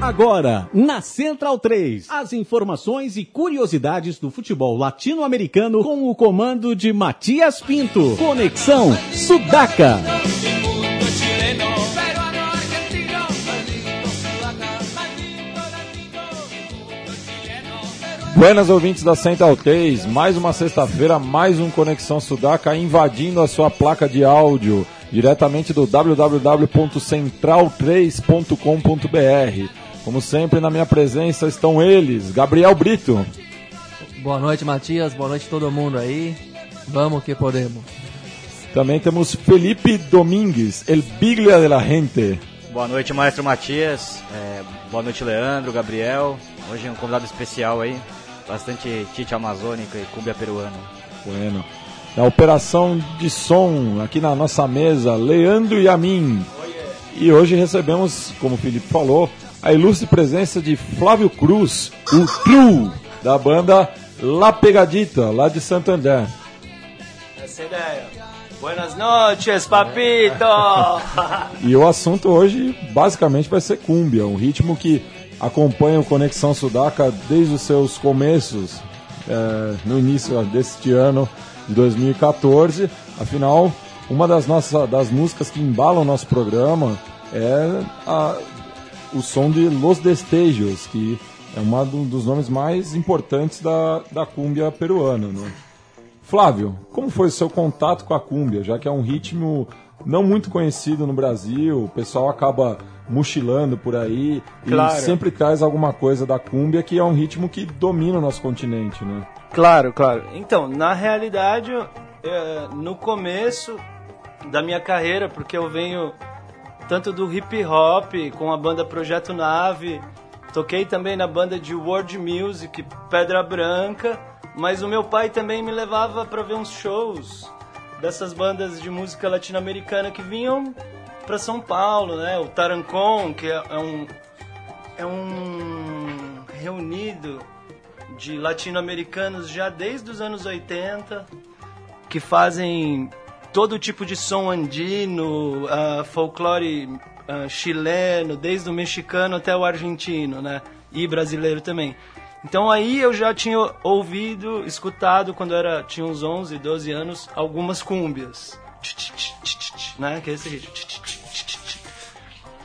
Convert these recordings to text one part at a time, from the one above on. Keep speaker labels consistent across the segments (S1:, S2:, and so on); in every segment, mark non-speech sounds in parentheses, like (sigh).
S1: Agora, na Central 3, as informações e curiosidades do futebol latino-americano com o comando de Matias Pinto. Conexão Sudaca.
S2: Buenas ouvintes da Central 3, mais uma sexta-feira, mais um Conexão Sudaca invadindo a sua placa de áudio diretamente do www.central3.com.br. Como sempre, na minha presença estão eles, Gabriel Brito.
S3: Boa noite, Matias. Boa noite todo mundo aí. Vamos que podemos.
S2: Também temos Felipe Domingues, el Biglia de la Gente.
S4: Boa noite, Maestro Matias. É, boa noite, Leandro, Gabriel. Hoje um convidado especial aí. Bastante tite amazônica e cúmbia peruana.
S2: Bueno. Na operação de som aqui na nossa mesa, Leandro e a mim. E hoje recebemos, como o Felipe falou, a ilustre presença de Flávio Cruz, o True, da banda La Pegadita, lá de Santander.
S5: Essa ideia. Buenas noches, papito! (laughs)
S2: e o assunto hoje basicamente vai ser cúmbia, um ritmo que acompanha o Conexão Sudaca desde os seus começos, é, no início deste ano de 2014. Afinal, uma das nossas das músicas que embalam o nosso programa é a o som de Los Destejos, que é um dos nomes mais importantes da, da cúmbia peruana. Né? Flávio, como foi o seu contato com a cúmbia, já que é um ritmo não muito conhecido no Brasil, o pessoal acaba mochilando por aí claro. e sempre traz alguma coisa da cúmbia, que é um ritmo que domina o nosso continente, né?
S5: Claro, claro. Então, na realidade, é, no começo da minha carreira, porque eu venho tanto do hip hop com a banda Projeto Nave, toquei também na banda de world music Pedra Branca, mas o meu pai também me levava para ver uns shows dessas bandas de música latino-americana que vinham para São Paulo, né? O Tarancon, que é, é um é um reunido de latino-americanos já desde os anos 80 que fazem todo tipo de som andino, uh, folclore uh, chileno, desde o mexicano até o argentino, né? E brasileiro também. Então aí eu já tinha ouvido, escutado quando era tinha uns 11, 12 anos, algumas cúmbias, né? Que é esse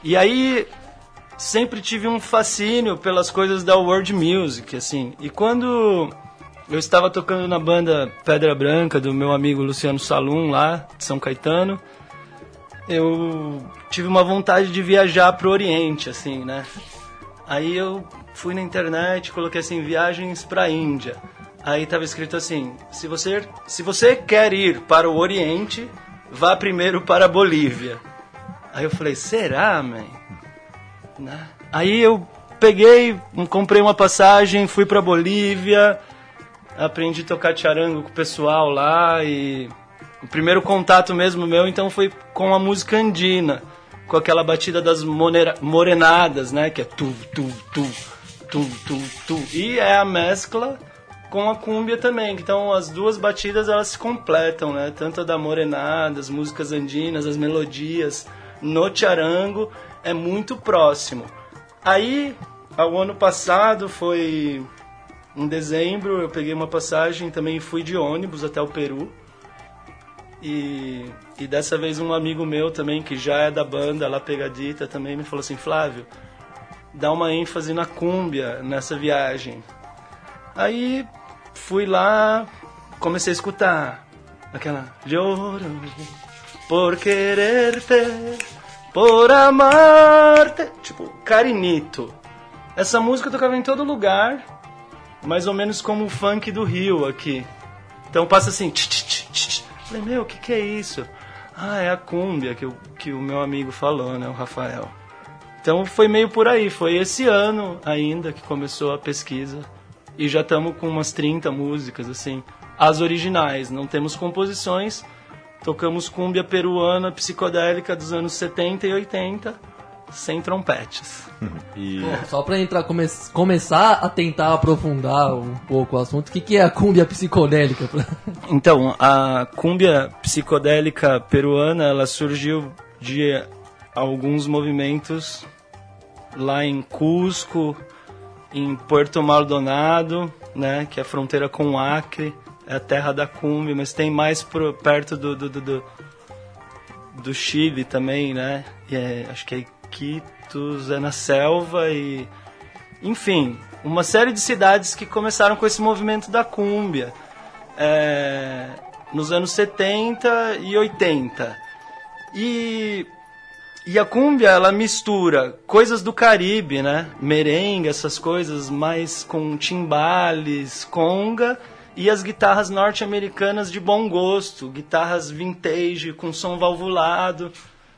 S5: E aí sempre tive um fascínio pelas coisas da world music, assim. E quando eu estava tocando na banda Pedra Branca do meu amigo Luciano Salum lá de São Caetano. Eu tive uma vontade de viajar pro Oriente, assim, né? Aí eu fui na internet, coloquei assim viagens para Índia. Aí tava escrito assim: se você se você quer ir para o Oriente, vá primeiro para a Bolívia. Aí eu falei: será, man? Né? Aí eu peguei, comprei uma passagem, fui para Bolívia aprendi a tocar charango com o pessoal lá e o primeiro contato mesmo meu então foi com a música andina, com aquela batida das morenadas, né, que é tu tu tu tu tu tu e é a mescla com a cúmbia também. Então as duas batidas elas se completam, né? Tanto a da morenada, as músicas andinas, as melodias no charango é muito próximo. Aí, ao ano passado foi em dezembro eu peguei uma passagem, também fui de ônibus até o Peru. E, e dessa vez um amigo meu também, que já é da banda La Pegadita, também me falou assim, Flávio, dá uma ênfase na cúmbia nessa viagem. Aí fui lá, comecei a escutar aquela Lloro por quererte, por amarte, tipo, Carinito. Essa música eu tocava em todo lugar mais ou menos como o funk do Rio aqui. Então passa assim. Tch, tch, tch, Falei, meu, o que, que é isso? Ah, é a cúmbia que, que o meu amigo falou, né, o Rafael. Então foi meio por aí, foi esse ano ainda que começou a pesquisa. E já estamos com umas 30 músicas, assim, as originais. Não temos composições, tocamos cúmbia peruana psicodélica dos anos 70 e 80 sem trompetes.
S3: E... Pô, só pra entrar, come começar a tentar aprofundar um pouco o assunto, o que, que é a cúmbia psicodélica? (laughs)
S5: então, a cúmbia psicodélica peruana, ela surgiu de alguns movimentos lá em Cusco, em Puerto Maldonado, né, que é a fronteira com o Acre, é a terra da cumbia, mas tem mais pro, perto do, do, do, do, do Chile também, né, e é, acho que é Iquitos, é na selva e... Enfim, uma série de cidades que começaram com esse movimento da cúmbia é, nos anos 70 e 80. E, e a cúmbia, ela mistura coisas do Caribe, né? Merengue, essas coisas mais com timbales, conga e as guitarras norte-americanas de bom gosto, guitarras vintage com som valvulado,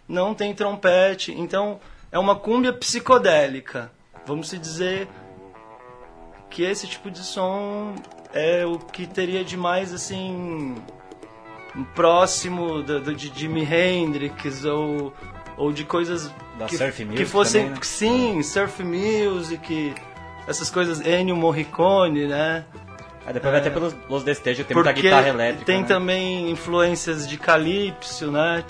S5: não tem trompete. Então, é uma cúmbia psicodélica. Vamos se dizer que esse tipo de som é o que teria de mais assim próximo do, do, de Jimi Hendrix ou, ou de coisas
S4: Da
S5: que,
S4: surf music
S5: que fossem
S4: também, né?
S5: sim surf music essas coisas Ennio Morricone né
S4: Aí depois vai até pelos Los Destejos, tem muita
S5: É.
S4: guitarra elétrica.
S5: tem
S4: né?
S5: também influências de calypso né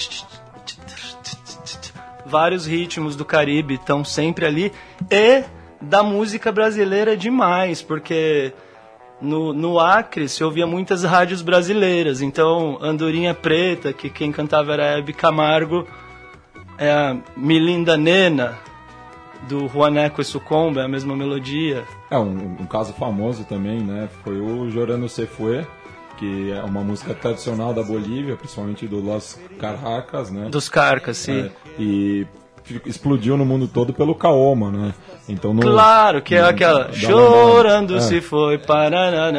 S5: vários ritmos do Caribe estão sempre ali e da música brasileira demais porque no, no Acre se ouvia muitas rádios brasileiras então Andorinha Preta que quem cantava era Hebe Camargo é a Milinda Nena do Juaneco e Sucomba é a mesma melodia
S2: É, um, um caso famoso também, né? Foi o Jorano Se Fue, que é uma música tradicional da Bolívia, principalmente do Los Carracas, né?
S5: dos Carcas sim
S2: É, e explodiu no mundo todo pelo Kaoma, né? Então no,
S5: Claro, que é
S2: no-
S5: aquela chorando se
S2: É.
S5: foi para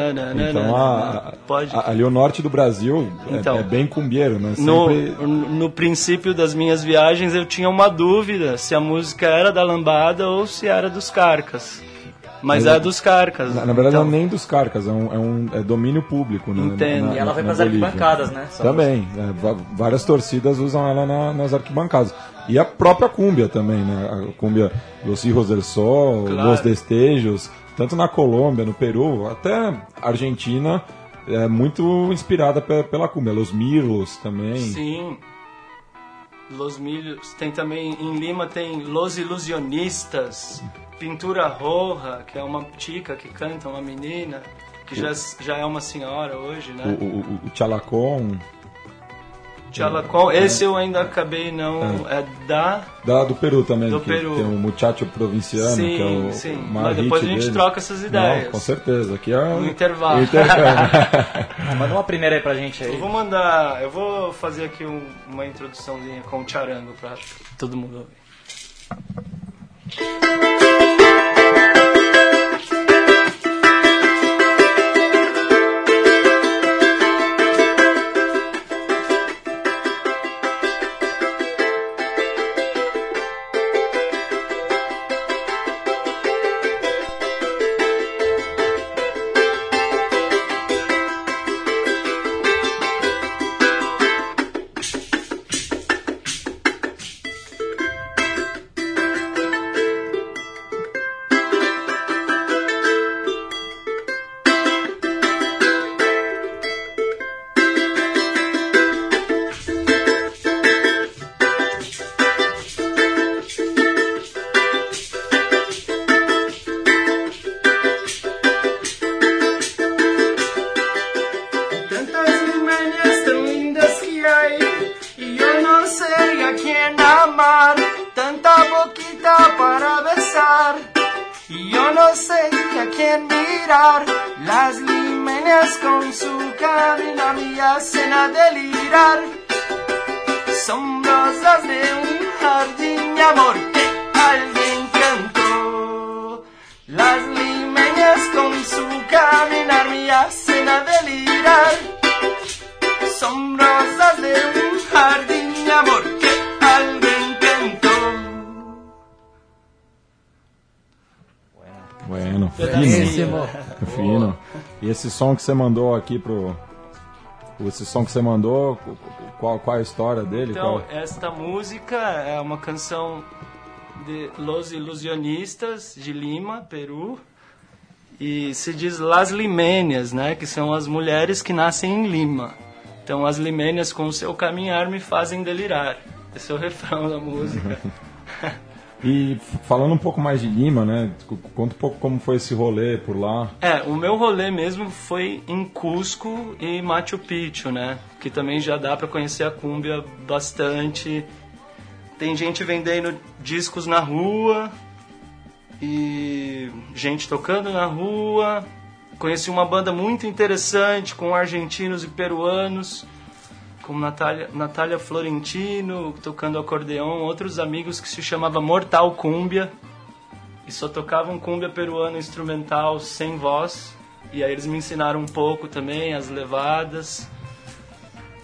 S2: Então a,
S5: pode
S2: a- ali o norte do Brasil é-
S5: Então,
S2: é, bem cumbieiro, né?
S5: no,
S2: Sempre
S5: no princípio das minhas viagens eu tinha uma dúvida se a música era da lambada ou se era dos carcas. Mas,
S2: Mas
S5: é
S2: é-
S5: dos carcas.
S2: na, na verdade
S5: então,
S2: não é nem dos carcas, é um, é um é domínio público, né?
S5: Entendo.
S2: Na-
S4: E ela
S2: na-
S4: vai
S2: na
S4: pras
S2: Bolívia.
S4: arquibancadas, né? Essa
S2: Também, é, várias torcidas usam ela na- nas arquibancadas. E a própria cúmbia também, né? A cúmbia Los Hijos del Sol,
S5: Claro.
S2: Los Destejos, tanto na Colômbia, no Peru, até a Argentina é muito inspirada pe- pela cúmbia. Los Mirlos também.
S5: Sim. Los Milhos. Tem também, em Lima tem Los Ilusionistas, Pintura Roja, que é uma tica que canta, uma menina, que já, já é uma senhora hoje, né?
S2: o, o- o Chalacón,
S5: Chalacón, esse eu ainda acabei não. É da.
S2: da, do Peru também,
S5: Do
S2: que
S5: Peru.
S2: tem o Muchacho Provinciano,
S5: Sim,
S2: que é o
S5: sim. Mas depois a gente
S2: dele.
S5: troca essas ideias.
S2: Não, com certeza. Aqui é
S5: No intervalo. (laughs)
S4: Manda uma primeira aí pra gente aí.
S5: Eu vou mandar. Eu vou fazer aqui um- uma introduçãozinha com o charango pra todo mundo ouvir.
S6: Amor que alguien.
S2: Bueno, fino. Fino. E esse som que você mandou aqui pro. Esse som que você mandou, qual, qual é a história dele?
S5: Então,
S2: Qual-
S5: esta música é uma canção de Los Ilusionistas de Lima, Peru. E se diz Las Limênias, né? Que são as mulheres que nascem em Lima. Então, as limênias com o seu caminhar me fazem delirar. Esse é o refrão da música. (laughs)
S2: E falando um pouco mais de Lima, né? Conta um pouco como foi esse rolê por lá.
S5: É, o meu rolê mesmo foi em Cusco e Machu Picchu, né? Que também já dá pra conhecer a cúmbia bastante. Tem gente vendendo discos na rua e gente tocando na rua. Conheci uma banda muito interessante com argentinos e peruanos, como Natália, Natália Florentino tocando acordeon, outros amigos que se chamava Mortal Cúmbia e só tocavam cumbia peruana instrumental sem voz. E aí eles me ensinaram um pouco também as levadas.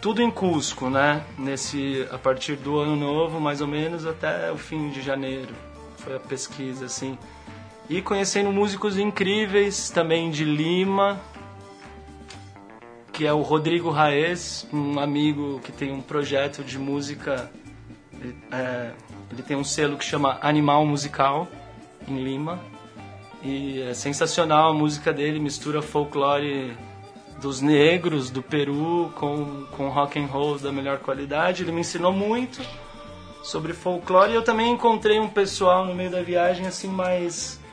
S5: Tudo em Cusco, né? Nesse a partir do ano novo, mais ou menos até o fim de janeiro. Foi a pesquisa assim. E conhecendo músicos incríveis também de Lima, que é o Rodrigo Raes, um amigo que tem um projeto de música. Ele, é, ele tem um selo que chama Animal Musical em Lima. E é sensacional a música dele, mistura folclore dos negros do Peru com, com rock and roll da melhor qualidade. Ele me ensinou muito sobre folclore e eu também encontrei um pessoal no meio da viagem assim mais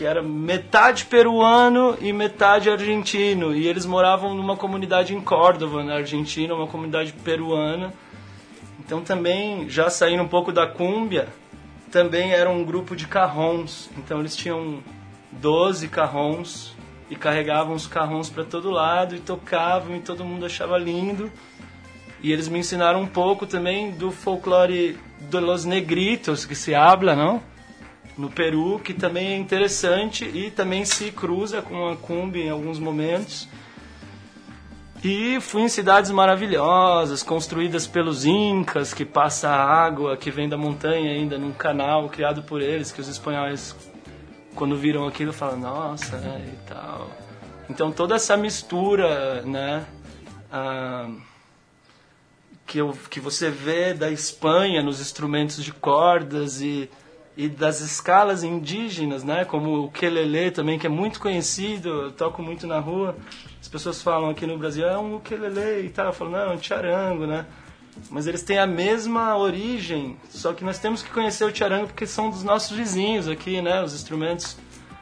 S5: que era metade peruano e metade argentino e eles moravam numa comunidade em Córdoba, na Argentina, uma comunidade peruana. Então também já saindo um pouco da cúmbia, também era um grupo de carrons. Então eles tinham 12 carrons e carregavam os carrons para todo lado e tocavam e todo mundo achava lindo. E eles me ensinaram um pouco também do folclore de los negritos que se habla, não? No Peru, que também é interessante e também se cruza com a cumbia em alguns momentos. E fui em cidades maravilhosas, construídas pelos incas, que passa água que vem da montanha ainda num canal criado por eles, que os espanhóis quando viram aquilo falam, nossa, né, e tal. Então toda essa mistura, né, ah, que, eu, que você vê da Espanha nos instrumentos de cordas e, e das escalas indígenas, né, como o quelele também, que é muito conhecido, eu toco muito na rua. As pessoas falam aqui no Brasil, é um ukulele e tal. Eu falo, não, é um charango, né? Mas eles têm a mesma origem, só que nós temos que conhecer o charango porque são dos nossos vizinhos aqui, né? Os instrumentos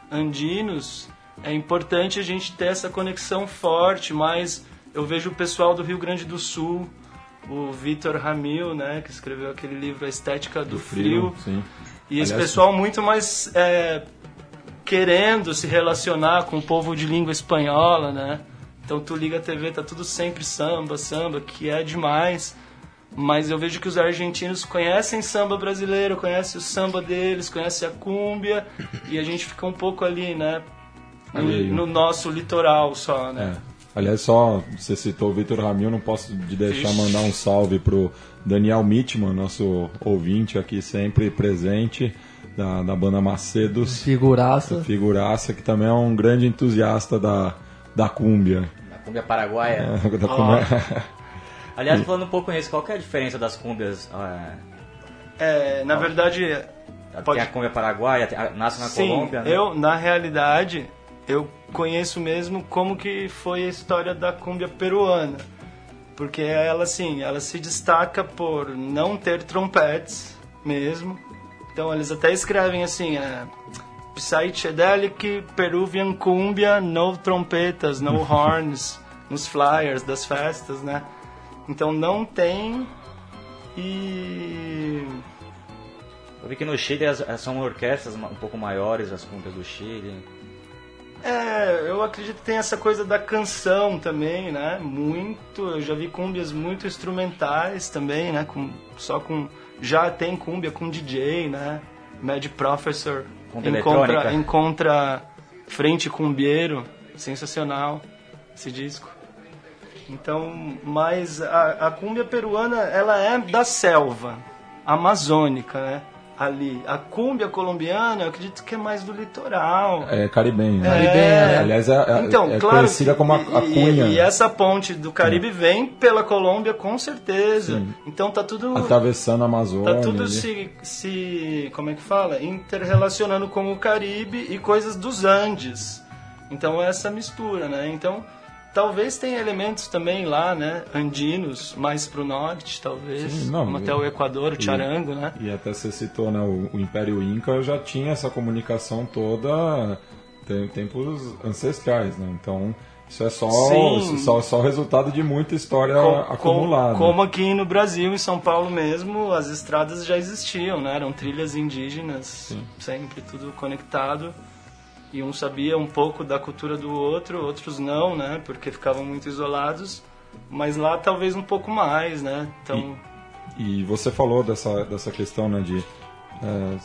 S5: andinos. É importante a gente ter essa conexão forte, mas eu vejo o pessoal do Rio Grande do Sul, o Vitor Ramil, né? Que escreveu aquele livro A Estética do, Frio.
S2: Sim.
S5: E esse
S2: Aliás,
S5: pessoal muito mais é, querendo se relacionar com o povo de língua espanhola, né? Então tu liga a TV, tá tudo sempre samba, samba, que é demais. Mas eu vejo que os argentinos conhecem samba brasileiro, conhecem o samba deles, conhecem a cúmbia, e a gente fica um pouco ali, né? No, no nosso litoral só, né?
S2: É. Aliás, só você citou o Vitor Ramil, não posso de deixar
S5: Ixi.
S2: mandar um salve pro Daniel Mitman, nosso ouvinte aqui sempre presente da, da banda Macedos,
S3: Figuraça.
S2: figuraça, que também é um grande entusiasta da, da cúmbia.
S4: Na cumbia paraguaia. (laughs)
S2: Da cúmbia. (laughs)
S4: Aliás, falando um pouco nisso, qual que é a diferença das cúmbias? É,
S5: É, na verdade, Pode-
S4: Tem a cumbia paraguaia, tem a- nasce na
S5: Sim,
S4: Colômbia, né?
S5: eu, na realidade, eu conheço mesmo como que foi a história da cumbia peruana. Porque ela, assim, ela se destaca por não ter trompetes mesmo. Então, eles até escrevem assim, é, Psychedelic Peruvian Cumbia, no trompetas, no (laughs) horns, nos flyers das festas, né? Então, não tem e...
S4: Eu vi que no Chile as, as- são orquestras um pouco maiores, as cúmbias do Chile.
S5: É, eu acredito que tem essa coisa da canção também, né? Muito, eu já vi cúmbias muito instrumentais também, né? Com, só com já tem cúmbia com DJ, né? Mad Professor encontra encontra Frente Cumbieiro, sensacional esse disco. Então, mas a, a cúmbia peruana, ela é da selva amazônica, né? Ali, a cúmbia colombiana, eu acredito que é mais do litoral.
S2: É caribenha. né?
S3: Caribenha,
S2: Aliás, é, é-
S5: Então,
S2: é
S5: claro
S2: conhecida como a, a
S5: e-
S2: cunha.
S5: E, essa ponte do Caribe vem pela Colômbia, com certeza.
S2: Sim.
S5: Então tá tudo.
S2: Atravessando a Amazônia.
S5: Tá tudo
S2: ali.
S5: se, se. Como é que fala? Interrelacionando com o Caribe e coisas dos Andes. Então é essa mistura, né? Então talvez tenha elementos também lá, né? Andinos, mais pro norte, talvez.
S2: Sim, não,
S5: como até o Equador, o Charango, né?
S2: E até você citou, né, o, o Império Inca já tinha essa comunicação toda em tempos ancestrais, né? Então, isso é só,
S5: Sim.
S2: só, só resultado de muita história
S5: Com-
S2: acumulada.
S5: com- como aqui no Brasil, em São Paulo mesmo, as estradas já existiam, né? Eram trilhas indígenas, sempre tudo conectado. E um sabia um pouco da cultura do outro, outros não, né? Porque ficavam muito isolados. Mas lá talvez um pouco mais, né? Então,
S2: E você falou dessa, dessa questão, né, de é,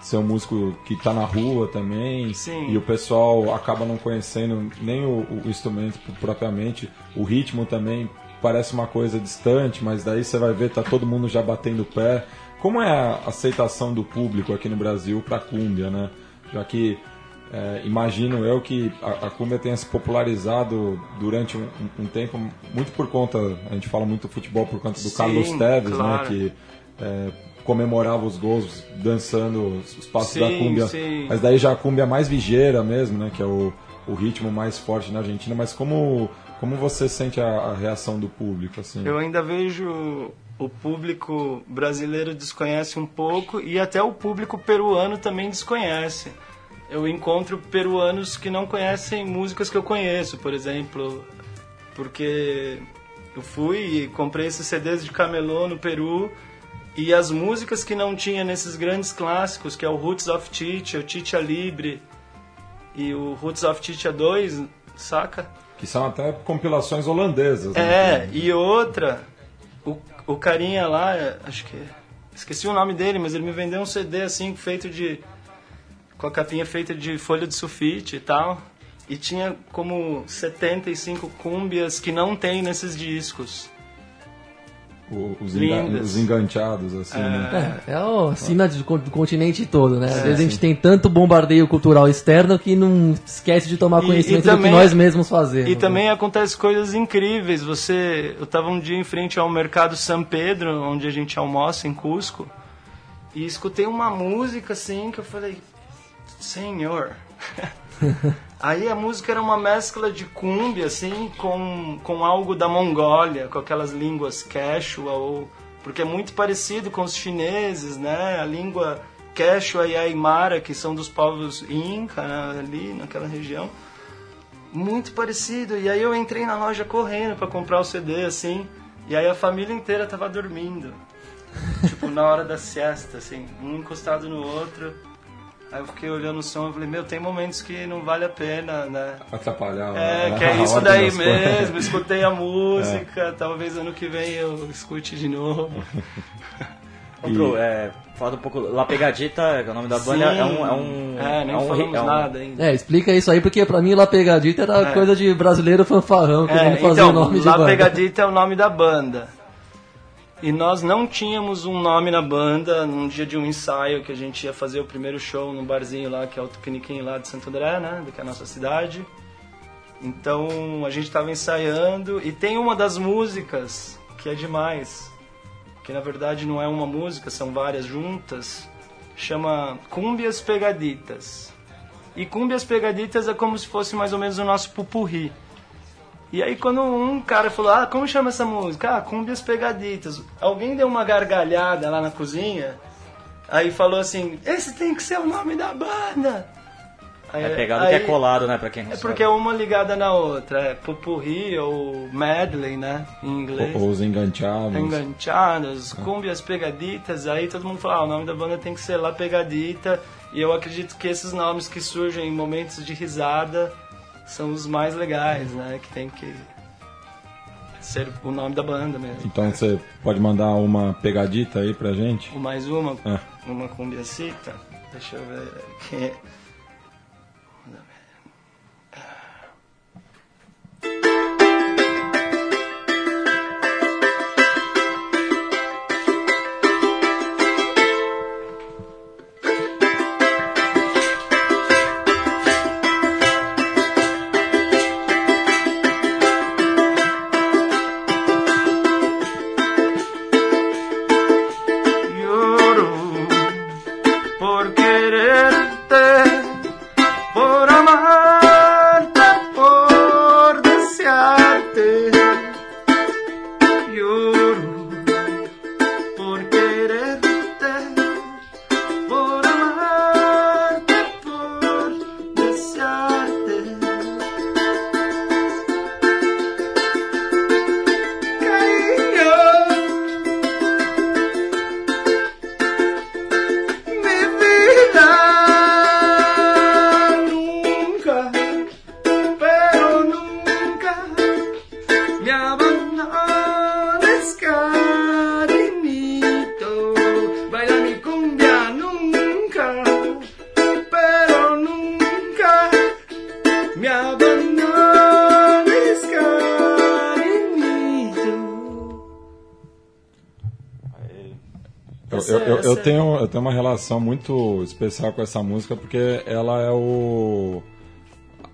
S2: ser um músico que está na rua também.
S5: Sim.
S2: E o pessoal acaba não conhecendo nem o, o instrumento propriamente. O ritmo também parece uma coisa distante, mas daí você vai ver, tá todo mundo já batendo o pé. Como é a aceitação do público aqui no Brasil para cúmbia, né? Já que é, imagino eu que a, a cumbia tenha se popularizado durante um, um- tempo muito por conta, a gente fala muito do futebol por conta do
S5: Sim,
S2: Carlos Teves,
S5: claro.
S2: né, que é, comemorava os gols dançando os passos
S5: Sim,
S2: da cumbia.
S5: sim.
S2: Mas daí já a cumbia mais ligeira mesmo, né, que é o, o ritmo mais forte na Argentina. Mas como como você sente a, a reação do público assim?
S5: eu ainda vejo o público brasileiro desconhece um pouco e até o público peruano também desconhece. Eu encontro peruanos que não conhecem músicas que eu conheço, por exemplo, porque eu fui e comprei esses CDs de camelô no Peru e as músicas que não tinha nesses grandes clássicos, que é o Roots of Chicha, o Chicha Libre e o Roots of Chicha 2, saca?
S2: Que são até compilações holandesas.
S5: É,
S2: né?
S5: e outra, o, o carinha lá, acho que. Esqueci o nome dele, mas ele me vendeu um CD assim, feito de. Com a capinha feita de folha de sulfite e tal. E tinha como 75 cúmbias que não tem nesses discos.
S2: O- os, os enganchados, assim, né?
S3: É, é a cena do, con- do continente todo, né? Às vezes a gente tem tanto bombardeio cultural externo que não esquece de tomar
S5: E-
S3: conhecimento
S5: e também-
S3: do que nós mesmos fazemos.
S5: E
S3: né?
S5: também acontece coisas incríveis. Você, eu estava um dia em frente ao mercado São Pedro, onde a gente almoça em Cusco, e escutei uma música assim que eu falei, Senhor. (laughs) Aí a música era uma mescla de cumbia assim com, com algo da Mongólia, com aquelas línguas quechua ou porque é muito parecido com os chineses, né? A língua quechua e aimara, que são dos povos inca né? ali naquela região muito parecido. E aí eu entrei na loja correndo pra comprar o CD, assim. E aí a família inteira tava dormindo. (laughs) tipo, na hora da siesta, assim. Um encostado no outro. Aí eu fiquei olhando o som e falei, meu, tem momentos que não vale a pena, né?
S2: Atrapalhar
S5: É,
S2: a-
S5: que é (laughs) isso daí
S2: das coisas.
S5: mesmo. (laughs) Escutei a música, talvez ano que vem eu escute de novo.
S4: Ô, Bru, (laughs) é, fala um pouco. La Pegadita, que é o nome da banda, é um. É, um,
S5: É, nem
S4: é um,
S5: falamos
S4: é um-
S5: nada ainda.
S3: É, explica isso aí, porque pra mim La Pegadita era coisa de brasileiro fanfarrão, querendo
S5: É,
S3: fazer
S5: então,
S3: o nome de
S5: La. Pegadita é o nome da banda. E nós não tínhamos um nome na banda num dia de um ensaio que a gente ia fazer o primeiro show num barzinho lá, que é o Tupiniquim lá de Santo André, né? Que é a nossa cidade. Então a gente estava ensaiando e tem uma das músicas que é demais. Que na verdade não é uma música, são várias juntas. Chama Cúmbias Pegaditas. E Cúmbias Pegaditas é como se fosse mais ou menos o nosso pupurri. E aí quando um cara falou, ah, como chama essa música? Ah, Cúmbias Pegaditas. Alguém deu uma gargalhada lá na cozinha, aí falou assim, esse tem que ser o nome da banda. Aí-
S4: É pegado
S5: aí-
S4: que é colado, né, pra quem não
S5: É
S4: sabe.
S5: porque é uma ligada na outra, é pupurri ou medley, né, em inglês.
S2: Ou os enganchados.
S5: Enganchados, cúmbias pegaditas, aí todo mundo fala, ah, o nome da banda tem que ser La Pegadita, e eu acredito que esses nomes que surgem em momentos de risada são os mais legais, né, que tem que ser o nome da banda mesmo.
S2: Então você pode mandar uma pegadita aí pra gente?
S5: Mais uma,
S2: É.
S5: uma cumbiacita, deixa eu ver aqui.
S2: Eu tenho uma relação muito especial com essa música porque ela é o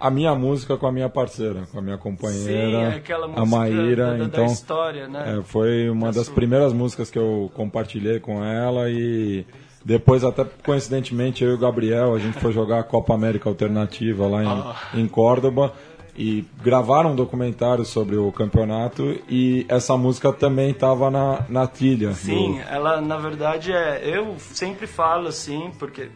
S2: a minha música com a minha parceira, com a minha
S5: Sim,
S2: companheira,
S5: aquela música
S2: a Maíra.
S5: da,
S2: então,
S5: da história, né?
S2: é, foi uma
S5: Da
S2: das
S5: sua.
S2: primeiras músicas que eu compartilhei com ela e depois até coincidentemente eu e o Gabriel a gente foi jogar a Copa América Alternativa lá em,
S5: Ah.
S2: em Córdoba e gravaram um documentário sobre o campeonato e essa música também estava na, na trilha. do-
S5: Sim, ela na verdade é. Eu sempre falo assim, porque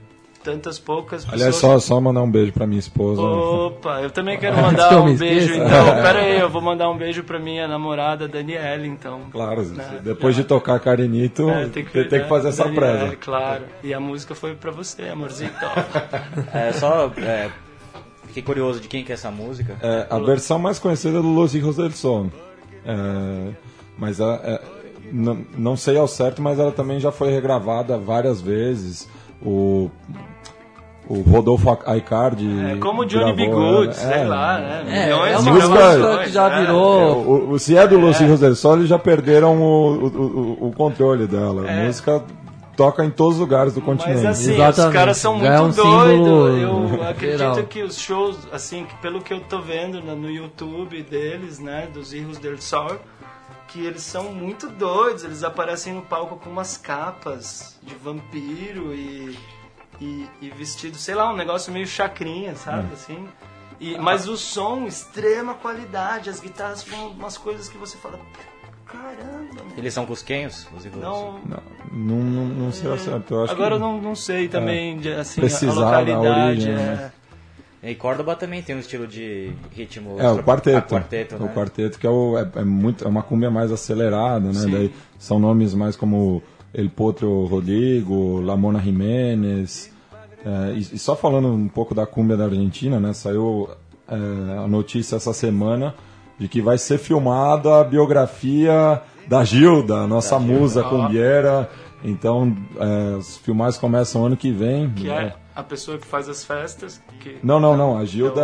S5: tantas poucas pessoas.
S2: Aliás, só, só mandar um beijo pra minha esposa.
S5: Opa, eu também (laughs) quero mandar um beijo então. Pera aí, eu vou mandar um beijo pra minha namorada Daniela, então.
S2: Claro,
S5: Né?
S2: depois de tocar Carinito,
S5: É,
S2: tem, que, tem que fazer essa
S5: Daniela,
S2: presa.
S5: Claro. E a música foi pra você, amorzito. (laughs)
S4: É, só. É, fiquei curioso de quem que é essa música.
S2: É, a versão mais conhecida é do Los Hijos del Sol. É, mas ela, é, não, não sei ao certo, mas ela também já foi regravada várias vezes. O, o Rodolfo Aicardi.
S5: É, como Johnny B.
S2: gravou
S5: Good,
S2: ela.
S5: sei lá, né?
S3: É,
S5: Milhões
S3: é
S5: de
S3: uma
S2: música-
S3: que já
S5: né?
S3: virou.
S2: O, o- se é do Los Hijos del Sol, eles já perderam o, o, o- o controle dela. A
S5: É.
S2: música toca em todos os lugares do continente.
S5: Mas assim, os
S3: Exatamente.
S5: caras são
S3: Já é
S5: muito
S3: um símbolo
S5: doidos. Eu acredito
S3: geral.
S5: que os shows, assim, que pelo que eu tô vendo no, YouTube deles, né, dos Hijos del Sol, que eles são muito doidos. Eles aparecem no palco com umas capas de vampiro e, e, e vestido, sei lá, um negócio meio chacrinha, sabe, assim. E, mas o som, extrema qualidade, as guitarras são umas coisas que você fala, caramba.
S4: Eles são cusquenhos? Os?
S5: Não,
S2: Não, não, não, não sei certo. Eu acho
S5: Agora eu
S2: que...
S5: não, não sei também, de, assim,
S2: Precisar
S5: a
S2: da
S5: localidade.
S2: origem,
S5: é.
S2: né?
S4: E Córdoba também tem um estilo de ritmo.
S2: É, o quarteto.
S4: Ah, quarteto,
S2: O
S4: né?
S2: quarteto que é, o, é, é muito, é uma cumbia mais acelerada, né?
S5: Sim.
S2: Daí são nomes mais como El Potro Rodrigo, La Mona Jiménez. É, e, e só falando um pouco da cumbia da Argentina, né? Saiu é, a notícia essa semana de que vai ser filmada a biografia da Gilda, nossa musa cumbiera. Então, é, os filmagens começam ano que vem.
S5: Que
S2: né?
S5: é a pessoa que faz as festas. Que...
S2: Não, não, não. A Gilda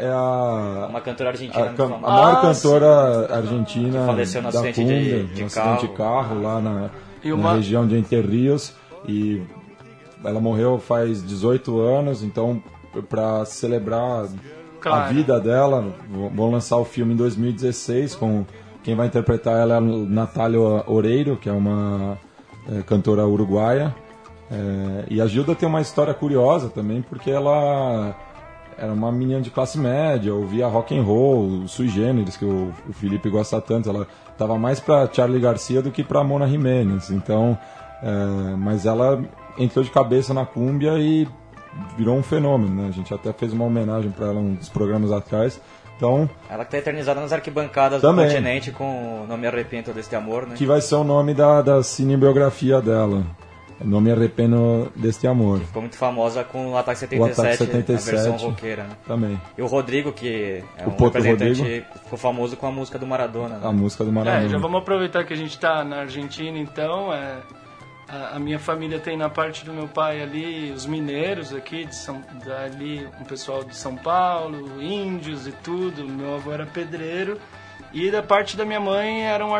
S2: é a,
S4: Uma cantora argentina
S2: a, can- a maior
S5: Ah,
S2: cantora argentina
S4: Que faleceu no
S2: da
S4: acidente
S2: cumbia,
S4: de-
S2: no
S4: de
S2: acidente de
S4: carro.
S2: carro lá na,
S5: E
S2: na
S5: uma-
S2: região de Entre Rios e ela morreu faz 18 anos, então para celebrar a
S5: Claro.
S2: vida dela, vão lançar o filme em 2016 com quem vai interpretar ela é a Natália Oreiro, que é uma eh, cantora uruguaia. Eh, e a Gilda tem uma história curiosa também, porque ela era uma menina de classe média, ouvia rock and roll, sui generis, que o, o Felipe gosta tanto. Ela estava mais para Charlie Garcia do que para Mona Jiménez. Então, eh, mas ela entrou de cabeça na cúmbia e virou um fenômeno, né? A gente até fez uma homenagem para ela uns programas atrás. Então,
S4: Ela que tá eternizada nas arquibancadas
S2: Também.
S4: do continente com Não Me Arrependo Deste Amor, né?
S2: que vai ser o nome da, da cinebiografia dela. Não me arrependo deste amor.
S4: Ficou muito famosa com o Ataque 77,
S2: O Ataque 77.
S4: a versão roqueira, né?
S2: Também.
S4: E o Rodrigo, que é
S2: O
S4: um
S2: Potro
S4: representante,
S2: Rodrigo.
S4: ficou famoso com a música do Maradona, né?
S2: A música do
S5: É,
S2: Maradona.
S5: já vamos aproveitar que a gente tá na Argentina, então. É, a, a minha família tem na parte do meu pai ali os mineiros aqui, de São, ali um pessoal de São Paulo, índios e tudo. Meu avô era pedreiro. E da parte da minha mãe era um,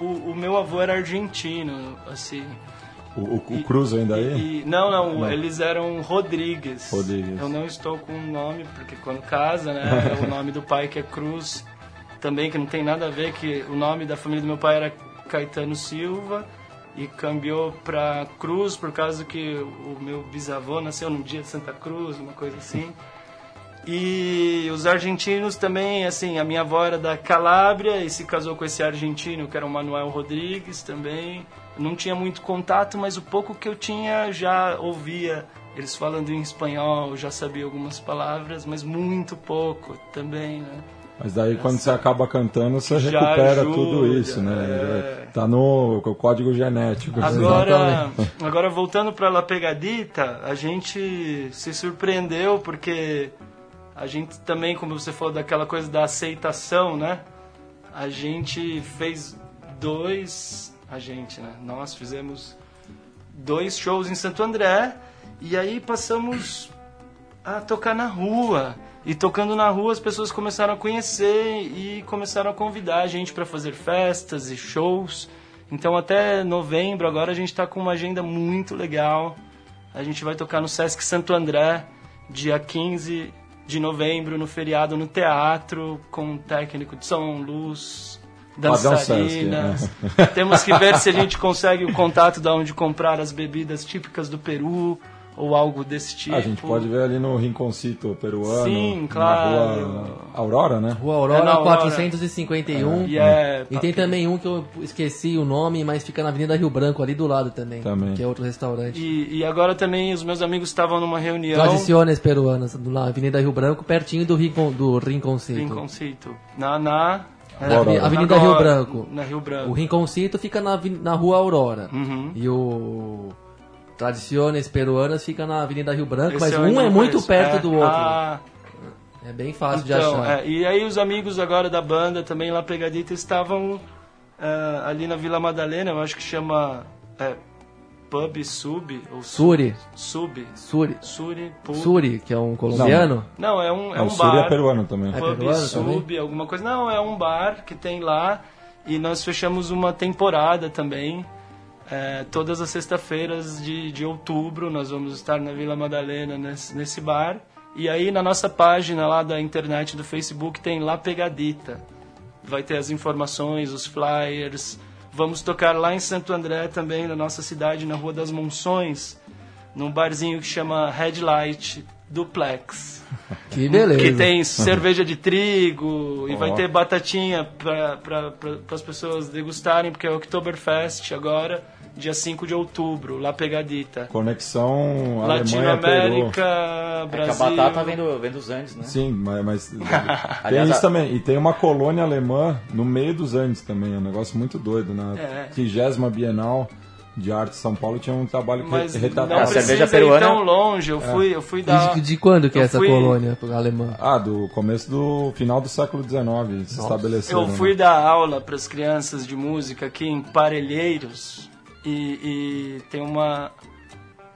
S5: o, o, meu avô era argentino, assim.
S2: O, o, o Cruz ainda aí?
S5: E- e- não, não,
S2: Não.
S5: eles eram Rodrigues.
S2: Rodrigues.
S5: Eu não estou com o nome, porque quando casa, né, é o nome do pai que é Cruz, também que não tem nada a ver, que o nome da família do meu pai era Caetano Silva e cambiou para Cruz por causa que o meu bisavô nasceu no dia de Santa Cruz, uma coisa assim. E os argentinos também, assim, a minha avó era da Calábria e se casou com esse argentino, que era o Manuel Rodrigues também. Não tinha muito contato, mas o pouco que eu tinha já ouvia eles falando em espanhol, já sabia algumas palavras, mas muito pouco também, né?
S2: Mas daí quando você acaba cantando, você
S5: Já
S2: recupera
S5: ajuda,
S2: tudo isso, né?
S5: é.
S2: Tá no código genético.
S5: Agora, (laughs) agora voltando para La Pegadita, a gente se surpreendeu porque a gente também, como você falou, daquela coisa da aceitação, né? A gente fez dois, a gente, né? Nós fizemos dois shows em Santo André e aí passamos a tocar na rua. E tocando na rua, as pessoas começaram a conhecer e começaram a convidar a gente para fazer festas e shows. Então até novembro agora a gente está com uma agenda muito legal. A gente vai tocar no Sesc Santo André, dia 15 de novembro, no feriado, no teatro, com um técnico de som, luz, dançarinas. (laughs) Temos que ver se a gente consegue o contato de onde comprar as bebidas típicas do Peru ou algo desse tipo.
S2: A gente pode ver ali no Rinconcito peruano.
S5: Sim,
S2: na
S5: claro.
S2: Rua Aurora, né?
S3: Rua Aurora,
S5: É na Aurora.
S3: 451.
S5: E é,
S3: E tem também um que eu esqueci o nome, mas fica na Avenida Rio Branco, ali do lado também.
S2: Também.
S3: Que é outro restaurante.
S5: E, e agora também os meus amigos estavam numa reunião.
S3: Tradiciones peruanas, na Avenida Rio Branco, pertinho do, Rincon, do Rinconcito.
S5: Rinconcito. Na. na é,
S3: Na Avenida, Avenida Rio Branco.
S5: Na Rio Branco.
S3: O Rinconcito fica na, na Rua Aurora.
S5: Uhum.
S3: E o Tradiciones Peruanas fica na Avenida Rio Branco,
S5: Esse
S3: mas um é
S5: não
S3: muito
S5: conheço.
S3: perto
S5: É,
S3: do outro.
S5: ah,
S3: É bem fácil de
S5: então,
S3: achar.
S5: é, e aí os amigos agora da banda também lá pegadita estavam é, ali na Vila Madalena, eu acho que chama é, Pub Sub ou
S3: Suri.
S5: Sub.
S3: Suri.
S5: Suri, Pub.
S3: Suri, que é um colombiano.
S5: Não, é um, é
S2: Não,
S5: um
S2: o Suri
S5: bar.
S2: é peruano também.
S3: É
S5: Pub
S3: peruano
S5: Sub,
S3: também?
S5: alguma coisa. Não, é um bar que tem lá e nós fechamos uma temporada também. É, todas as sextas-feiras de, de outubro nós vamos estar na Vila Madalena nesse, nesse bar. E aí na nossa página lá da internet do Facebook tem lá Pegadita. Vai ter as informações, os flyers. Vamos tocar lá em Santo André também, na nossa cidade, na Rua das Monções, num barzinho que chama Headlight Duplex.
S3: Que beleza.
S5: Que tem cerveja de trigo e vai ter batatinha para pra, pra, as pessoas degustarem, porque é o Oktoberfest agora, dia 5 de outubro, lá pegadita.
S2: Conexão.
S5: Latinoamérica,
S4: É que a
S5: Brasil.
S4: batata vem, do, vem dos Andes, né?
S2: Sim, mas, mas (laughs) tem
S4: Aliás,
S2: isso
S4: a-
S2: também. E tem uma colônia alemã no meio dos Andes também. É um negócio muito doido. Na
S5: É.
S2: 30 Bienal de Arte de São Paulo tinha um trabalho que
S5: Mas não
S2: retratava.
S4: A cerveja peruana-
S5: tão longe. Eu fui, eu fui dar...
S3: De, de quando que é
S5: Eu
S3: essa
S5: fui-
S3: colônia alemã?
S2: Ah, do começo do final do século XIX se estabeleceu.
S5: Eu
S2: né?
S5: fui dar aula para as crianças de música aqui em Parelheiros e, e tem uma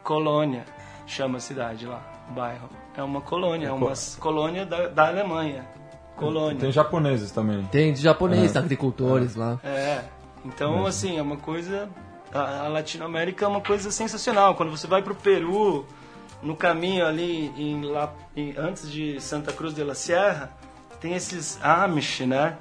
S5: colônia, chama a cidade lá, o bairro. É uma colônia, é uma s- colônia da, da Alemanha. Colônia.
S2: Tem japoneses também.
S3: Tem de japonês, agricultores lá.
S5: É. Então, assim, é uma coisa. A, a Latinoamérica é uma coisa sensacional. Quando você vai pro Peru, no caminho ali, em, La- em- antes de Santa Cruz de la Sierra, tem esses Amish, né?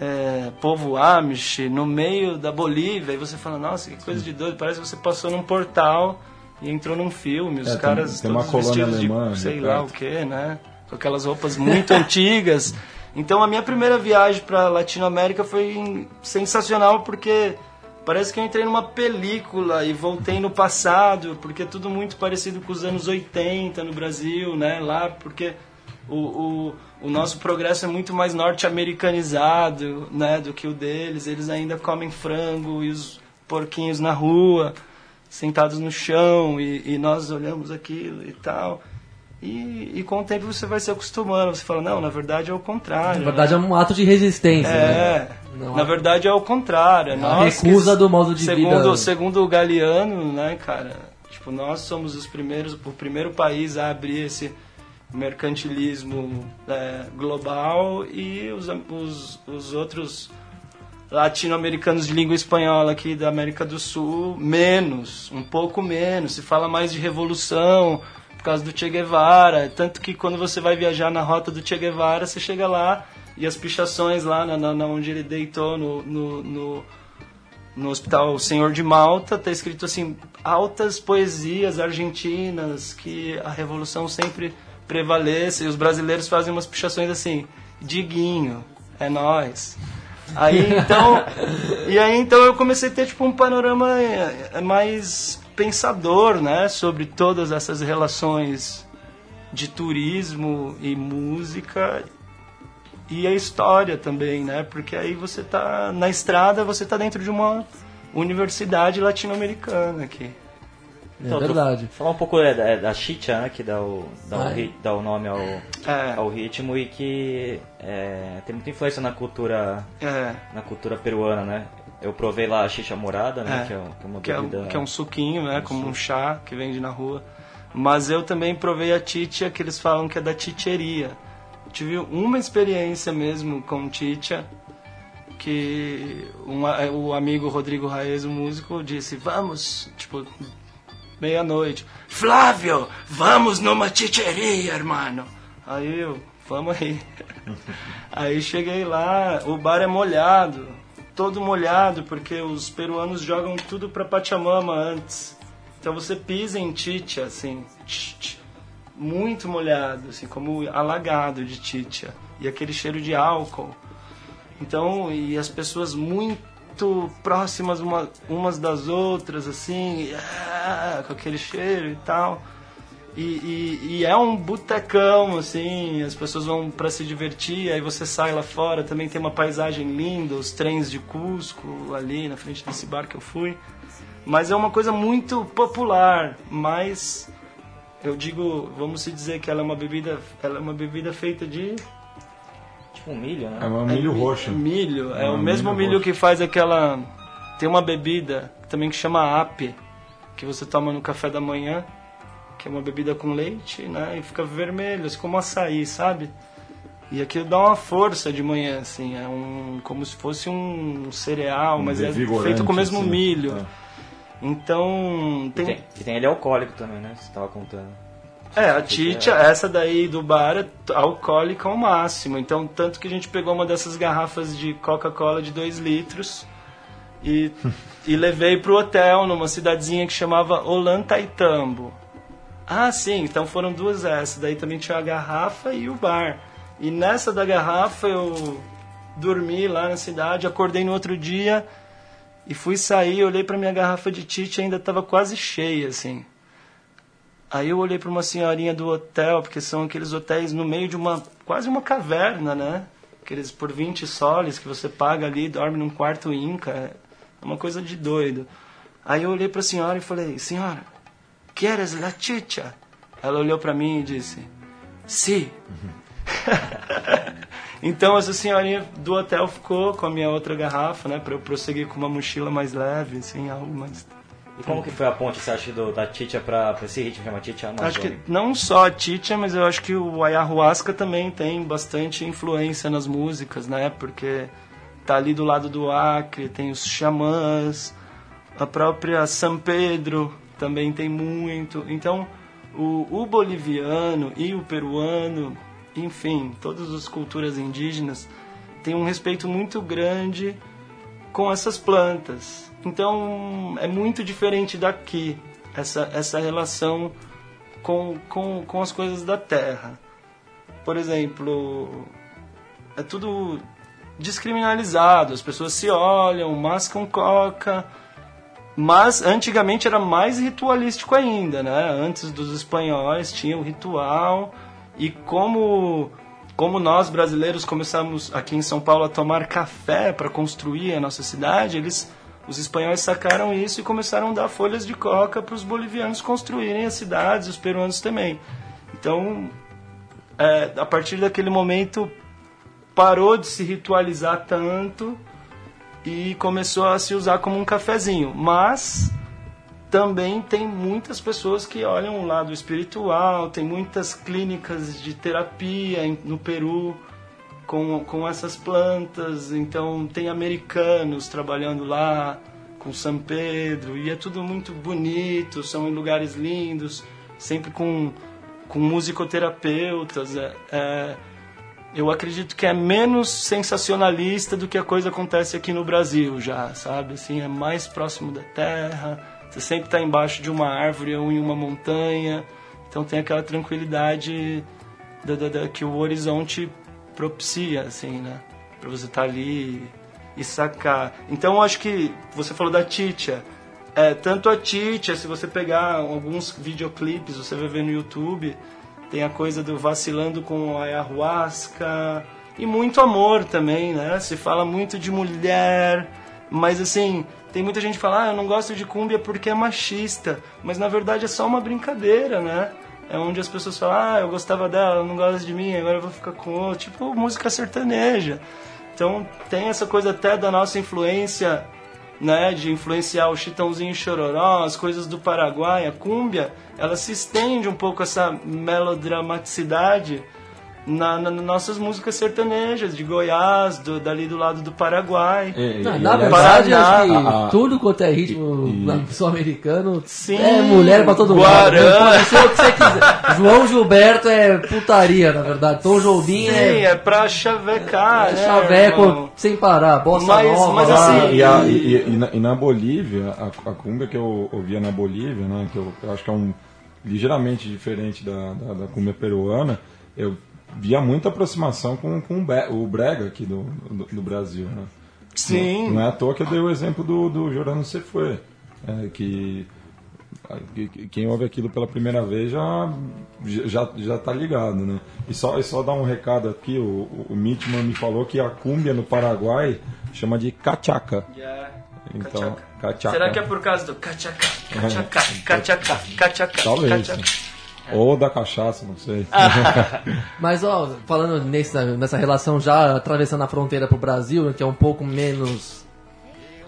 S5: É, povo Amish no meio da Bolívia. E você fala, nossa, que coisa de doido. Parece que você passou num portal e entrou num filme. Os
S2: É, tem-
S5: caras
S2: tem uma
S5: todos vestidos
S2: alemã
S5: de sei lá
S2: perto.
S5: o que, né? Com aquelas roupas muito (laughs) antigas. Então a minha primeira viagem para Latinoamérica foi sensacional porque parece que eu entrei numa película e voltei no passado, porque é tudo muito parecido com os anos 80 no Brasil, né? Lá porque o, o, o nosso progresso é muito mais norte-americanizado, né, do que o deles. Eles ainda comem frango e os porquinhos na rua, sentados no chão e, e nós olhamos aquilo e tal. E, e com o tempo você vai se acostumando. Você fala, não, na verdade é o contrário.
S3: Na verdade é um ato de resistência. né? Não,
S5: na verdade é o contrário. É
S3: a
S5: nós que-
S3: recusa do modo de
S5: segundo,
S3: vida.
S5: Segundo o Galeano, né, cara? Tipo, nós somos os primeiros, o primeiro país a abrir esse mercantilismo é, global e os, os, os outros latino-americanos de língua espanhola aqui da América do Sul, menos, um pouco menos. Se fala mais de revolução por causa do Che Guevara. Tanto que quando você vai viajar na rota do Che Guevara, você chega lá e as pichações lá na, na, na onde ele deitou no, no, no, no Hospital Senhor de Malta, tá escrito assim, altas poesias argentinas, que a revolução sempre prevaleça. E os brasileiros fazem umas pichações assim, Diguinho, é nós. Aí então, (laughs) e aí então eu comecei a ter tipo um panorama eh, mais pensador, né, sobre todas essas relações de turismo e música e a história também, né? Porque aí você tá na estrada, você tá dentro de uma universidade latino-americana aqui.
S3: É
S4: Então, tu-
S3: verdade.
S4: Falar um pouco é, da, da chicha, né, que dá o, dá,
S3: Ah,
S4: o,
S3: é?
S4: ri- dá o nome ao,
S5: É,
S4: ao ritmo e que é, tem muita influência na cultura,
S5: é,
S4: na cultura peruana, né? Eu provei lá a chicha morada, né,
S5: É,
S4: que, é, que é uma
S5: que é,
S4: bebida...
S5: que é um suquinho, né? Como um chá que vende na rua. Mas eu também provei a titia, que eles falam que é da titieria. Tive uma experiência mesmo com titia, que uma, o amigo Rodrigo Raez, o músico, disse: Vamos, tipo, meia-noite. Flávio, vamos numa chicheria, hermano. Aí eu, vamos aí. (laughs) aí cheguei lá, o bar é molhado, todo molhado, porque os peruanos jogam tudo pra Pachamama antes. Então você pisa em chicha, assim, tch, tch, muito molhado, assim, como alagado de chicha. E aquele cheiro de álcool. Então, e as pessoas muito próximas uma, umas das outras, assim, ah, com aquele cheiro e tal. E, e, e é um botecão, assim, as pessoas vão para se divertir, aí você sai lá fora, também tem uma paisagem linda, os trens de Cusco ali na frente desse bar que eu fui. Mas é uma coisa muito popular, mas eu digo, vamos se dizer que ela é uma bebida, ela é uma bebida feita de
S7: Tipo um milho, né?
S2: É um milho roxo.
S5: milho, é,
S2: É
S5: o mesmo
S2: milho
S5: milho que faz aquela tem uma bebida também que chama ape, que você toma no café da manhã, que é uma bebida com leite, né? E fica vermelho, assim como açaí, sabe? E aquilo dá uma força de manhã, assim, é um como se fosse um cereal,
S2: Um
S5: mas é feito com o mesmo
S2: assim.
S5: milho.
S2: É.
S5: Então,
S7: E
S5: tem,
S7: tem, e tem ele alcoólico também, né? Você tava contando.
S5: é, a Titia, essa daí do bar é alcoólica ao máximo. Então, tanto que a gente pegou uma dessas garrafas de Coca-Cola de 2 litros e, (laughs) e levei pro hotel numa cidadezinha que chamava Olantaytambo. Ah, sim, então foram duas essas. Daí também tinha a garrafa e o bar. E nessa da garrafa eu dormi lá na cidade, acordei no outro dia e fui sair, olhei pra minha garrafa de Tite ainda estava quase cheia, assim. Aí eu olhei para uma senhorinha do hotel, porque são aqueles hotéis no meio de uma quase uma caverna, né? Aqueles por 20 soles que você paga ali, dorme num quarto inca, é uma coisa de doido. Aí eu olhei para a senhora e falei: "Senhora, queres la chicha?" Ela olhou para mim e disse: "Sim." (laughs) então essa senhorinha do hotel ficou com a minha outra garrafa, né, para eu prosseguir com uma mochila mais leve, assim, algo mais
S7: E como que foi a ponte, você acha, do, da Titia pra, pra esse ritmo que chama Titia Amazônica?
S5: Acho que não só a Titia, mas eu acho que o ayahuasca também tem bastante influência nas músicas, né? Porque tá ali do lado do Acre, tem os xamãs, a própria São Pedro também tem muito. Então, o, o boliviano e o peruano, enfim, todas as culturas indígenas têm um respeito muito grande com essas plantas. Então é muito diferente daqui essa, essa relação com, com, com as coisas da terra. Por exemplo, é tudo descriminalizado, as pessoas se olham, mascam coca, mas antigamente era mais ritualístico ainda, né? Antes dos espanhóis tinha o ritual e como como nós brasileiros começamos aqui em São Paulo a tomar café para construir a nossa cidade, eles os espanhóis sacaram isso e começaram a dar folhas de coca para os bolivianos construírem as cidades, os peruanos também. Então, é, a partir daquele momento parou de se ritualizar tanto e começou a se usar como um cafezinho. Mas também tem muitas pessoas que olham o lado espiritual, tem muitas clínicas de terapia no Peru com, com essas plantas, então tem americanos trabalhando lá com São Pedro, e é tudo muito bonito, são em lugares lindos, sempre com, com musicoterapeutas. É, é, eu acredito que é menos sensacionalista do que a coisa acontece aqui no Brasil já, sabe? Assim, é mais próximo da terra, você sempre está embaixo de uma árvore ou em uma montanha, então tem aquela tranquilidade da, da- da- que o horizonte propicia, assim, né? Pra você estar ali e sacar. Então eu acho que você falou da Titia. É, tanto a Titia, se você pegar alguns videoclipes, você vai ver no YouTube, tem a coisa do vacilando com a ayahuasca e muito amor também, né? Se fala muito de mulher, mas assim, tem muita gente que fala, ah, eu não gosto de cúmbia porque é machista, mas na verdade é só uma brincadeira, né? É onde as pessoas falam, ah, eu gostava dela, ela não gosta de mim, agora eu vou ficar com outro. Tipo música sertaneja. Então tem essa coisa até da nossa influência, né, de influenciar o Chitãozinho Chororó, as coisas do Paraguai, a cúmbia, ela se estende um pouco essa melodramaticidade na, na- nas nossas músicas sertanejas, de Goiás, do, dali do lado do Paraguai.
S2: E- e-
S3: Na, na
S2: aliás,
S3: verdade,
S5: Paraná,
S3: acho que
S2: a- a-
S3: tudo quanto é ritmo (laughs) sul-americano
S5: Sim,
S3: é mulher pra todo
S5: Guarã.
S3: lado. né? Pode ser o que você quiser. João Gilberto é putaria, na verdade. Tom Jobim
S5: Sim,
S3: é,
S5: é pra chavecar,
S3: é
S5: né,
S3: chaveco
S5: irmão?
S3: sem parar. Bossa
S5: Mas-
S3: nova
S5: mas assim,
S2: E, a- e- e- e na, e na Bolívia, a, a cumbia que eu ouvia na Bolívia, né, que eu, eu acho que é um ligeiramente diferente da, da, da cumbia peruana, eu via muita aproximação com, com o brega aqui do, do, do Brasil, né?
S5: Sim.
S2: Não, não é à toa que eu dei o exemplo do, do Jorano Cefue, é, que, que- que quem ouve aquilo pela primeira vez já já, já tá ligado, né? E só, e só dar um recado aqui, o, o, Mitman me falou que a cúmbia no Paraguai chama de cachaca.
S5: Yeah.
S2: Então,
S5: Cachaca.
S2: cachaca.
S5: Será que é por causa do cachaca, cachaca, cachaca, cachaca,
S2: Talvez.
S5: cachaca?
S2: Ou da cachaça, não sei. (laughs) (laughs)
S3: Mas, ó, falando nessa, nessa relação já atravessando a fronteira pro Brasil, né, que é um pouco menos.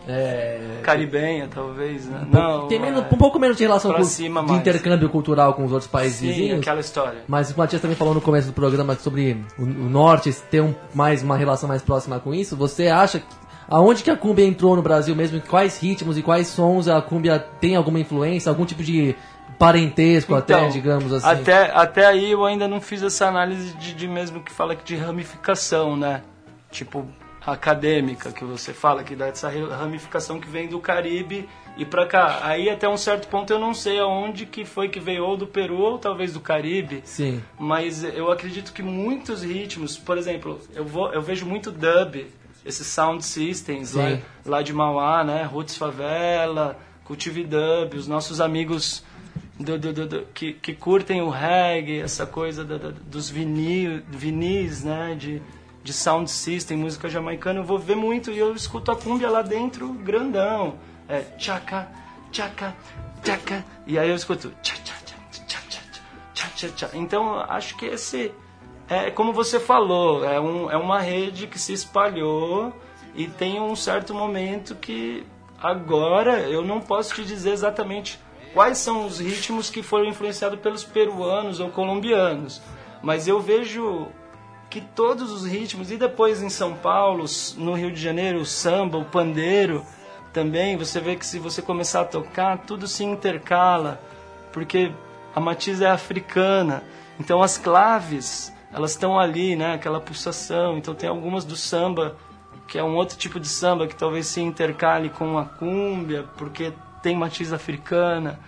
S3: É,
S5: Caribenha, talvez, né? Não,
S3: tem menos,
S5: é,
S3: um pouco menos de relação
S5: pra
S3: com,
S5: cima
S3: de
S5: mais.
S3: intercâmbio cultural com os outros países
S5: Sim,
S3: vizinhos.
S5: aquela história.
S3: Mas o Matias também falou no começo do programa sobre o, o norte ter um, mais uma relação mais próxima com isso. Você acha que, aonde que a cumbia entrou no Brasil mesmo? Em quais ritmos e quais sons a cumbia tem alguma influência? Algum tipo de parentesco até,
S5: Então,
S3: digamos assim?
S5: Até, até aí eu ainda não fiz essa análise de, de mesmo que fala de ramificação, né? Tipo, acadêmica que você fala, que dá essa ramificação que vem do Caribe e pra cá. Aí até um certo ponto eu não sei aonde que foi que veio, ou do Peru ou talvez do Caribe.
S3: Sim.
S5: Mas eu acredito que muitos ritmos, por exemplo, eu, vou, eu vejo muito dub, esses sound systems lá, lá de Mauá, né? Roots Favela, Cultive Dub, os nossos amigos do, do- do- que, que curtem o reggae, essa coisa dos vinil, vinis, né? De, de sound system, música jamaicana, eu vou ver muito e eu escuto a cumbia lá dentro, grandão. É tchaca, tchaca, tchaca. E aí eu escuto tcha, tcha, tcha, tcha, tcha, tcha, tcha, tcha. Então, acho que esse é como você falou, é, um, é uma rede que se espalhou e tem um certo momento que agora eu não posso te dizer exatamente quais são os ritmos que foram influenciados pelos peruanos ou colombianos, mas eu vejo que todos os ritmos, e depois em São Paulo, no Rio de Janeiro, o samba, o pandeiro, também você vê que se você começar a tocar, tudo se intercala, porque a matiz é africana, então as claves, elas estão ali, né, aquela pulsação, então tem algumas do samba, que é um outro tipo de samba que talvez se intercale com a cúmbia, porque tem matiz africana,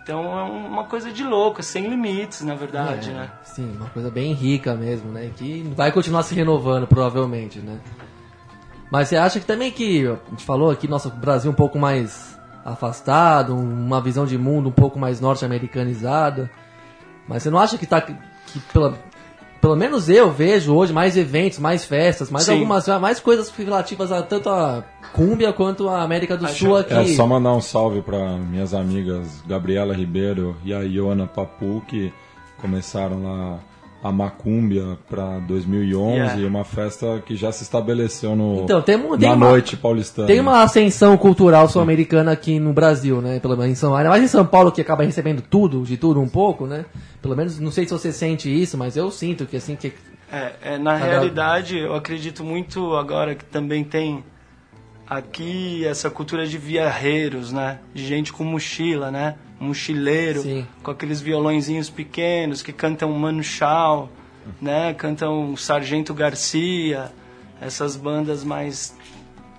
S5: então é uma coisa de louco, é sem limites, na verdade,
S3: É,
S5: né.
S3: Sim, uma coisa bem rica mesmo, né? Que vai continuar se renovando, provavelmente, né? Mas você acha que também que, a gente falou aqui, nosso Brasil um pouco mais afastado, uma visão de mundo um pouco mais norte-americanizada, mas você não acha que tá, que pela, pelo menos eu vejo hoje mais eventos, mais festas, mais
S5: Sim.
S3: algumas, mais coisas relativas a tanto a Cúmbia quanto a América do
S5: Acho-
S3: Sul aqui.
S2: É só mandar um salve para minhas amigas Gabriela Ribeiro e a Iona Papu, que começaram lá a Macúmbia para 2011,
S5: Yeah.
S2: uma festa que já se estabeleceu no,
S3: Então, tem tem
S2: na
S3: uma-
S2: noite paulistana.
S3: Tem uma ascensão cultural sul-americana aqui no Brasil, né? Pelo menos em São Paulo. Ainda mais em São Paulo, que acaba recebendo tudo, de tudo um pouco, né? Pelo menos, não sei se você sente isso, mas eu sinto que assim que.
S5: É, é, na
S3: Cada-
S5: realidade, eu acredito muito agora que também tem aqui essa cultura de viareiros, né? De gente com mochila, né? Mochileiro,
S3: Sim.
S5: com aqueles violõezinhos pequenos que cantam Mano Chao, né? Cantam Sargento Garcia, essas bandas mais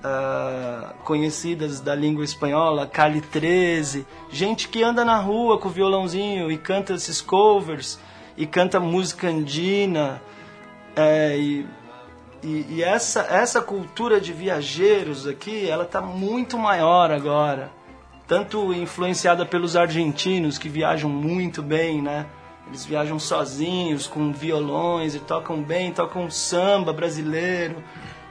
S5: ah, conhecidas da língua espanhola, Cali 13, gente que anda na rua com o violãozinho e canta esses covers e canta música andina é, e, e, e essa, essa cultura de viajeiros aqui, ela tá muito maior agora. Tanto influenciada pelos argentinos, que viajam muito bem, né? Eles viajam sozinhos, com violões, e tocam bem, tocam samba brasileiro,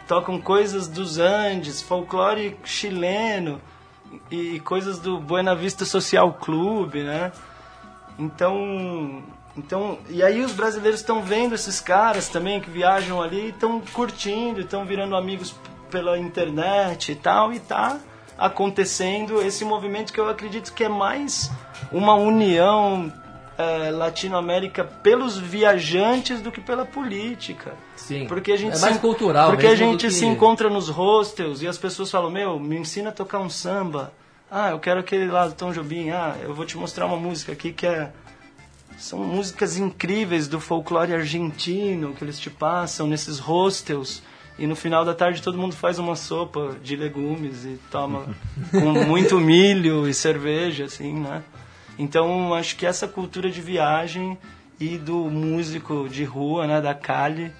S5: tocam coisas dos Andes, folclore chileno, e coisas do Buena Vista Social Clube, né? Então, então, e aí os brasileiros estão vendo esses caras também que viajam ali, estão curtindo, estão virando amigos pela internet e tal, e tá acontecendo esse movimento que eu acredito que é mais uma união é, Latinoamérica pelos viajantes do que pela política.
S3: Sim.
S5: Porque a gente
S3: é mais
S5: se,
S3: cultural
S5: Porque a
S3: mesmo do
S5: gente
S3: que-
S5: se encontra nos hostels e as pessoas falam: Meu, me ensina a tocar um samba. Ah, eu quero aquele lá do Tom Jobim. Ah, eu vou te mostrar uma música aqui que é. São músicas incríveis do folclore argentino que eles te passam nesses hostels. E no final da tarde todo mundo faz uma sopa de legumes e toma (laughs) com muito milho e cerveja, assim, né? Então acho que essa cultura de viagem e do músico de rua, né, da Cali,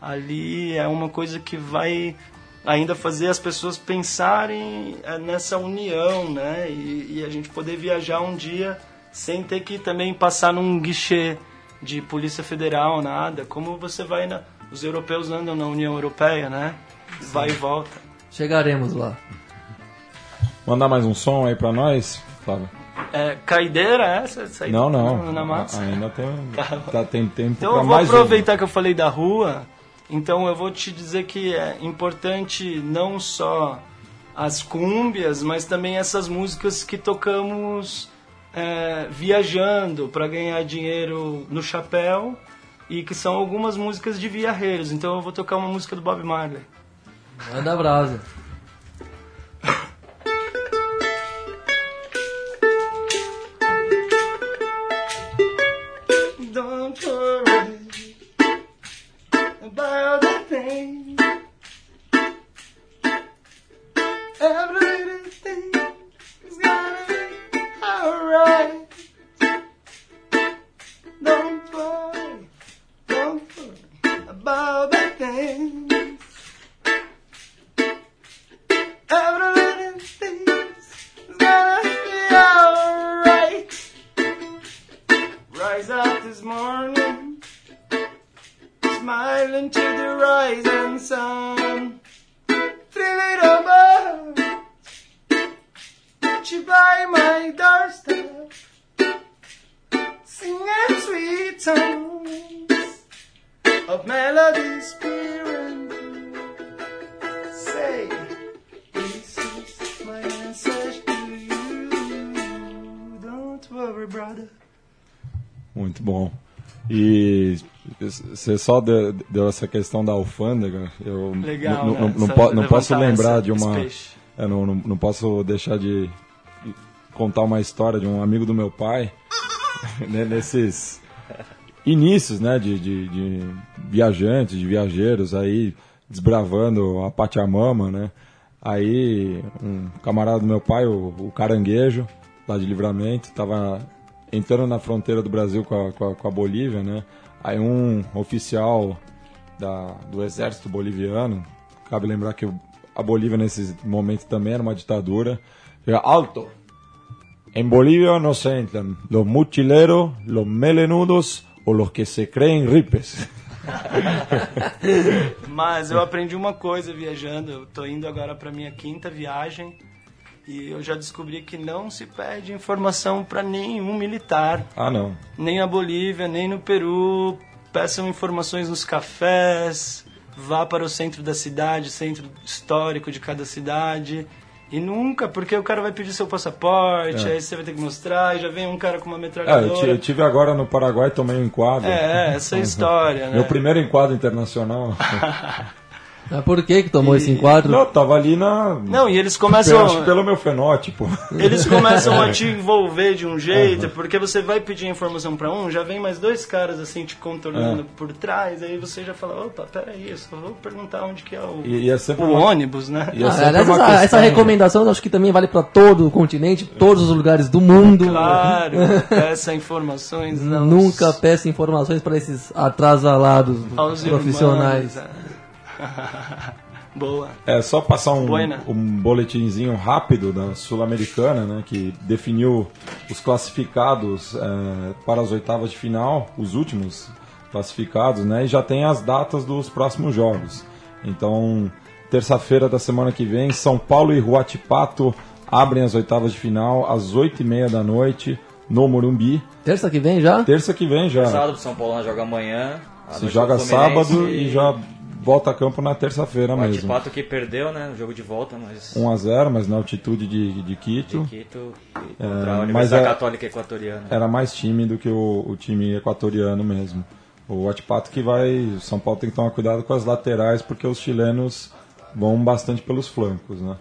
S5: ali é uma coisa que vai ainda fazer as pessoas pensarem eh, nessa união, né? E, e a gente poder viajar um dia sem ter que também passar num guichê de polícia federal, nada. Como você vai na os europeus andam na União Europeia, né? Vai e volta.
S3: Chegaremos lá.
S2: Mandar mais um som aí pra nós, Flávio?
S5: É, caideira essa? essa aí
S2: Não, não.
S5: Na massa?
S2: Ainda tem, (laughs) tá, tem tempo
S5: Então
S2: pra
S5: eu vou aproveitar que eu falei da rua, então eu vou te dizer que é importante não só as cúmbias, mas também essas músicas que tocamos é, viajando para ganhar dinheiro no chapéu e que são algumas músicas de viareiros. Então eu vou tocar uma música do Bob Marley.
S3: Manda brasa.
S2: Você só deu, deu essa questão da alfândega. Eu
S5: Legal,
S2: não,
S5: né?
S2: não, não,
S5: Essa-
S2: po- não posso lembrar de uma. Eu não, não, não posso deixar de contar uma história de um amigo do meu pai, (laughs) né, nesses inícios né, de, de, de viajantes, de viajeiros aí desbravando a Pachamama, né? Aí um camarada do meu pai, o, o Caranguejo, lá de Livramento, estava entrando na fronteira do Brasil com a, com a, com a Bolívia, né? Aí um oficial da, do exército boliviano, cabe lembrar que a Bolívia nesse momento também era uma ditadura, chega, alto! En Bolivia no se entran los mochileros, los melenudos o los que se creen ripes. (laughs)
S5: Mas eu aprendi uma coisa viajando. Eu tô indo agora para minha quinta viagem e eu já descobri que não se pede informação para nenhum militar,
S2: Ah, não.
S5: nem na Bolívia, nem no Peru. Peçam informações nos cafés, vá para o centro da cidade, centro histórico de cada cidade. E nunca, porque o cara vai pedir seu passaporte,
S2: É.
S5: aí você vai ter que mostrar, e já vem um cara com uma
S2: É,
S5: metralhadora.
S2: eu tive agora no Paraguai, tomei um enquadro.
S5: É, essa é a história, né?
S2: Meu primeiro enquadro internacional. (laughs)
S3: Mas por que que tomou esse enquadro?
S2: Não, tava ali na.
S5: Não, e eles começam.
S2: acho pelo meu fenótipo. (laughs)
S5: Eles começam a te envolver de um jeito, porque você vai pedir informação pra um, já vem mais dois caras assim te contornando
S2: É.
S5: por trás, aí você já fala, opa, peraí, eu só vou perguntar onde que é o,
S2: E, e é sempre
S5: o
S2: uma,
S5: ônibus, né?
S2: e é
S3: Ah, essa,
S2: questão-
S3: essa recomendação eu acho que também vale para todo o continente, todos os lugares do mundo.
S5: Claro, (laughs) peça informações aos-
S3: Nunca peça informações para esses atrasalados
S5: aos
S3: profissionais.
S5: irmãos, é. (laughs) Boa.
S2: É só passar um,
S5: Buena.
S2: um boletinzinho rápido da Sul-Americana, né, que definiu os classificados é, para as oitavas de final, os últimos classificados, né, e já tem as datas dos próximos jogos. Então, terça-feira da semana que vem, São Paulo e Huatipato abrem as oitavas de final às oito e meia da noite no Morumbi.
S3: Terça que vem já?
S2: Terça que vem já.
S7: Sábado, São Paulo joga amanhã.
S2: Se joga sábado e já volta a campo na terça-feira
S7: O
S2: mesmo.
S7: Atipato que perdeu, né? No jogo de volta, mas.
S2: 1 a 0 mas na altitude de, de Quito.
S7: de Quito
S2: É,
S7: contra a
S2: mas
S7: Universidade
S2: é-
S7: Católica Equatoriana.
S2: Era mais time do que o, o time equatoriano mesmo. O Atipato que vai. o São Paulo tem que tomar cuidado com as laterais, porque os chilenos vão bastante pelos flancos, né?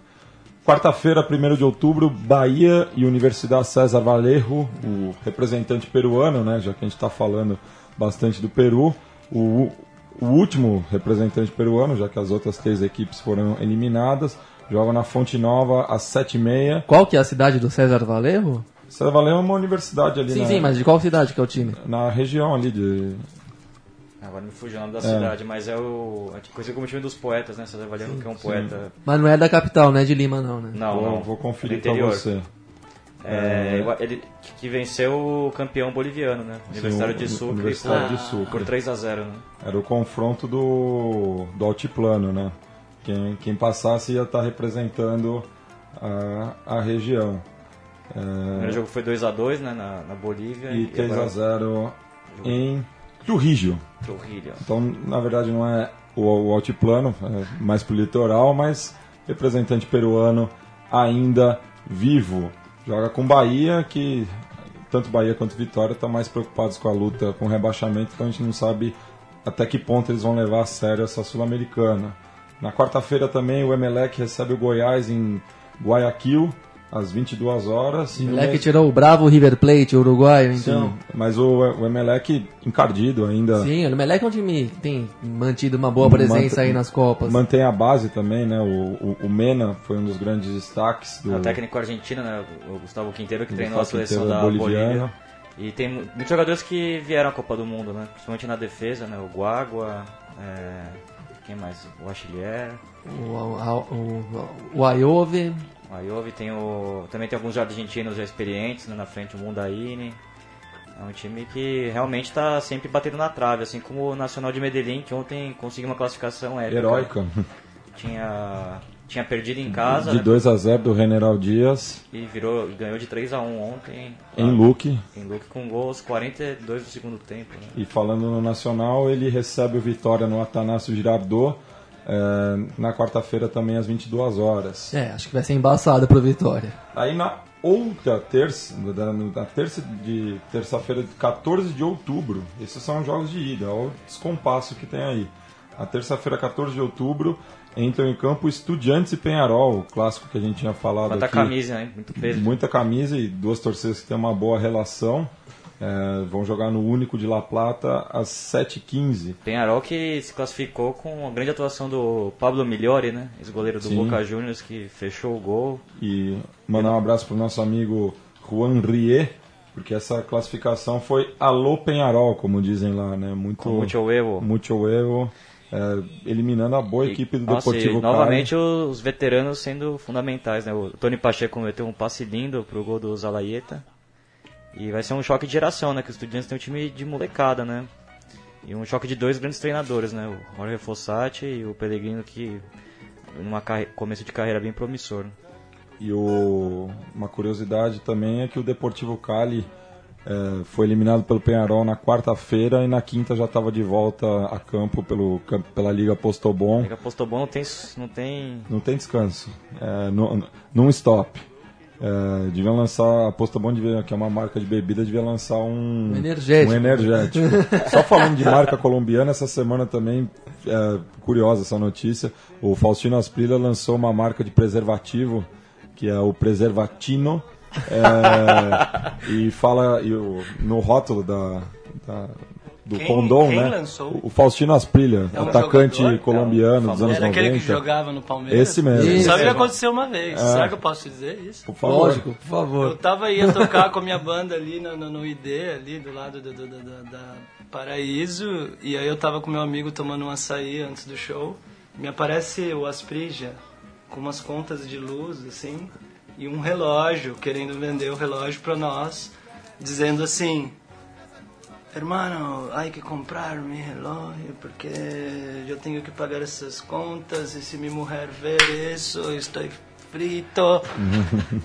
S2: Quarta-feira, 1 de outubro, Bahia e Universidade César Vallejo, o representante peruano, né? Já que a gente está falando bastante do Peru. O, o último representante peruano, já que as outras três equipes foram eliminadas, joga na Fonte Nova às 7h30.
S3: Qual que é a cidade do César Valerro?
S2: César Vallejo é uma universidade ali
S3: Sim,
S2: na,
S3: sim, mas de qual cidade que é o time?
S2: na região ali de.
S7: Agora me fugiu o nome da cidade, mas é o. É coisa como o time dos poetas, né? César Valendo, que é um poeta.
S3: Mas não é da capital, não é de Lima não, né?
S7: Não,
S2: vou,
S7: não.
S2: vou conferir
S7: do
S2: pra você.
S7: É, ele que venceu o campeão boliviano, né? Universitário
S2: o-
S7: de Sucre.
S2: Universitário
S7: por,
S2: de Sucre.
S7: Por 3 a 0 né?
S2: Era o confronto do, do altiplano, né? Quem, quem passasse ia estar representando a, a região.
S7: O primeiro jogo foi 2 a 2 né? Na, na Bolívia.
S2: E 3
S7: agora
S2: a 0 em Trujillo.
S7: Trujillo.
S2: Então, na verdade, não é o, o altiplano, é mais pro litoral, mas representante peruano ainda vivo. Joga com Bahia, que tanto Bahia quanto Vitória estão mais preocupados com a luta com o rebaixamento, então a gente não sabe até que ponto eles vão levar a sério essa Sul-Americana. Na quarta-feira também o Emelec recebe o Goiás em Guayaquil, às 22 horas.
S3: O
S2: E
S3: moleque
S2: mês-
S3: tirou o bravo River Plate, o uruguaio, então.
S2: Sim, mas o, o Emelec encardido ainda.
S3: Sim, o Emelec é um time que tem mantido uma boa presença
S2: Mantém-
S3: aí nas Copas.
S2: Mantém a base também, né? O, o, o Mena foi um dos grandes destaques do
S7: É o técnico argentino, né? O Gustavo Quinteiro, que treinou a seleção
S2: Quinteiro
S7: da
S2: boliviano.
S7: Bolívia. E tem mu- muitos jogadores que vieram à Copa do Mundo, né? Principalmente na defesa, né? O Guagua, é... quem mais? O Achillier,
S3: O, a- o, o Ayove.
S7: O Ayove, tem o... também tem alguns argentinos já experientes né? na frente, o Mundaini. É um time que realmente está sempre batendo na trave, assim como o Nacional de Medellín, que ontem conseguiu uma classificação épica.
S2: heróica.
S7: Tinha, tinha perdido em casa
S2: de
S7: né?
S2: 2 a 0 do General Dias
S7: e virou, ganhou de 3 a 1 ontem.
S2: em Luque.
S7: Em Luke com gols 42 do segundo tempo. Né?
S2: E falando no Nacional, ele recebe o Vitória no Atanásio Girardot é, na quarta-feira também às 22 horas.
S3: É, acho que vai ser embaçado pro Vitória.
S2: Aí na outra terça, na, terça de terça-feira, 14 de outubro, esses são os jogos de ida, olha o descompasso que tem aí. Na terça-feira, 14 de outubro, entram em campo Estudiantes e Penharol, o clássico que a gente tinha falado
S7: Quanta
S2: aqui.
S7: camisa, né? Muito peso.
S2: Muita camisa e duas torcidas que têm uma boa relação. É, vão jogar no Único de La Plata às 7h15.
S7: Penharol que se classificou com a grande atuação do Pablo Migliori, né? Ex-goleiro do
S2: Sim.
S7: Boca Juniors, que fechou o gol.
S2: E mandar um abraço para o nosso amigo Juan Rie, porque essa classificação foi alô Penharol, como dizem lá, né? Muito,
S7: Com muito huevo.
S2: muito huevo, é, eliminando a boa equipe do
S7: Nossa,
S2: Deportivo
S7: e novamente os veteranos sendo fundamentais, né? O Tony Pacheco meteu um passe lindo pro gol do Zalaeta. E vai ser um choque de geração, né? Que os estudiantes têm um time de molecada, né? E um choque de dois grandes treinadores, né? O Jorge Fossati e o Pellegrino, que numa começo de carreira bem promissor.
S2: E o, uma curiosidade também é que o Deportivo Cali é, foi eliminado pelo Penharol na quarta-feira e na quinta já estava de volta a campo pelo, pela Liga Postobon.
S7: Liga Postobon não tem, não tem
S2: Não tem descanso, é, não, não stop. É, deviam lançar, a Postobon, devia, que é uma marca de bebida, devia lançar um,
S3: Um energético.
S2: um energético. (laughs) Só falando de marca colombiana, essa semana também, é, curiosa essa notícia, o Faustino Asprilla lançou uma marca de preservativo, que é o Preservatino, é, (laughs) e fala e o- no rótulo da, da- do
S5: Quem-
S2: condom,
S5: quem
S2: né?
S5: lançou?
S2: O Faustino Asprilla,
S5: É um
S2: atacante
S5: jogador?
S2: colombiano
S7: É um
S2: dos anos
S5: Era
S2: 90.
S5: aquele que jogava no Palmeiras?
S2: Esse mesmo.
S3: Isso.
S5: Só que aconteceu uma vez.
S2: É.
S5: Será que eu posso dizer isso?
S2: Por favor.
S3: Lógico, por
S5: Eu
S3: favor.
S5: tava ia tocar com a minha banda ali no, no, no ID, ali do lado do, do- do- do- da Paraíso, e aí eu tava com meu amigo tomando um açaí antes do show. Me aparece o Asprija com umas contas de luz, assim, e um relógio, querendo vender o relógio pra nós, dizendo assim: Hermano, hay que comprar mi relógio porque eu tenho que pagar essas contas e se minha mulher ver isso, eu estou frito.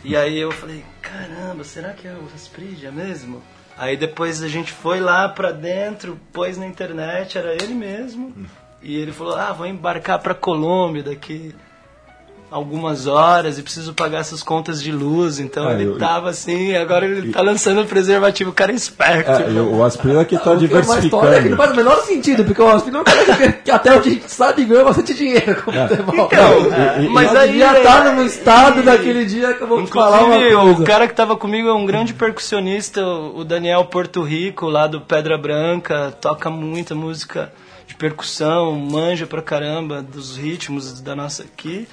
S5: e aí eu falei, caramba, será que é o Asprija mesmo? Aí depois a gente foi lá pra dentro, pôs na internet, era ele mesmo. E ele falou: Ah, vou embarcar pra Colômbia daqui algumas horas e preciso pagar essas contas de luz. Então
S2: É,
S5: ele
S2: eu-
S5: tava assim, agora ele tá lançando o preservativo, o cara é esperto.
S2: É, e o o Asprilla que tá
S3: É uma história que não
S2: diversificando.
S3: faz o menor sentido, porque o Aspino é um cara que, até onde a gente sabe ganhou bastante dinheiro com o futebol.
S5: Então,
S2: e-
S5: mas aí
S3: devia estar no estado daquele dia que eu vou te falar uma coisa.
S5: o cara que tava comigo é um grande percussionista, o o Daniel Porto Rico, lá do Pedra Branca, toca muita música de percussão, manja pra caramba dos ritmos da nossa aqui.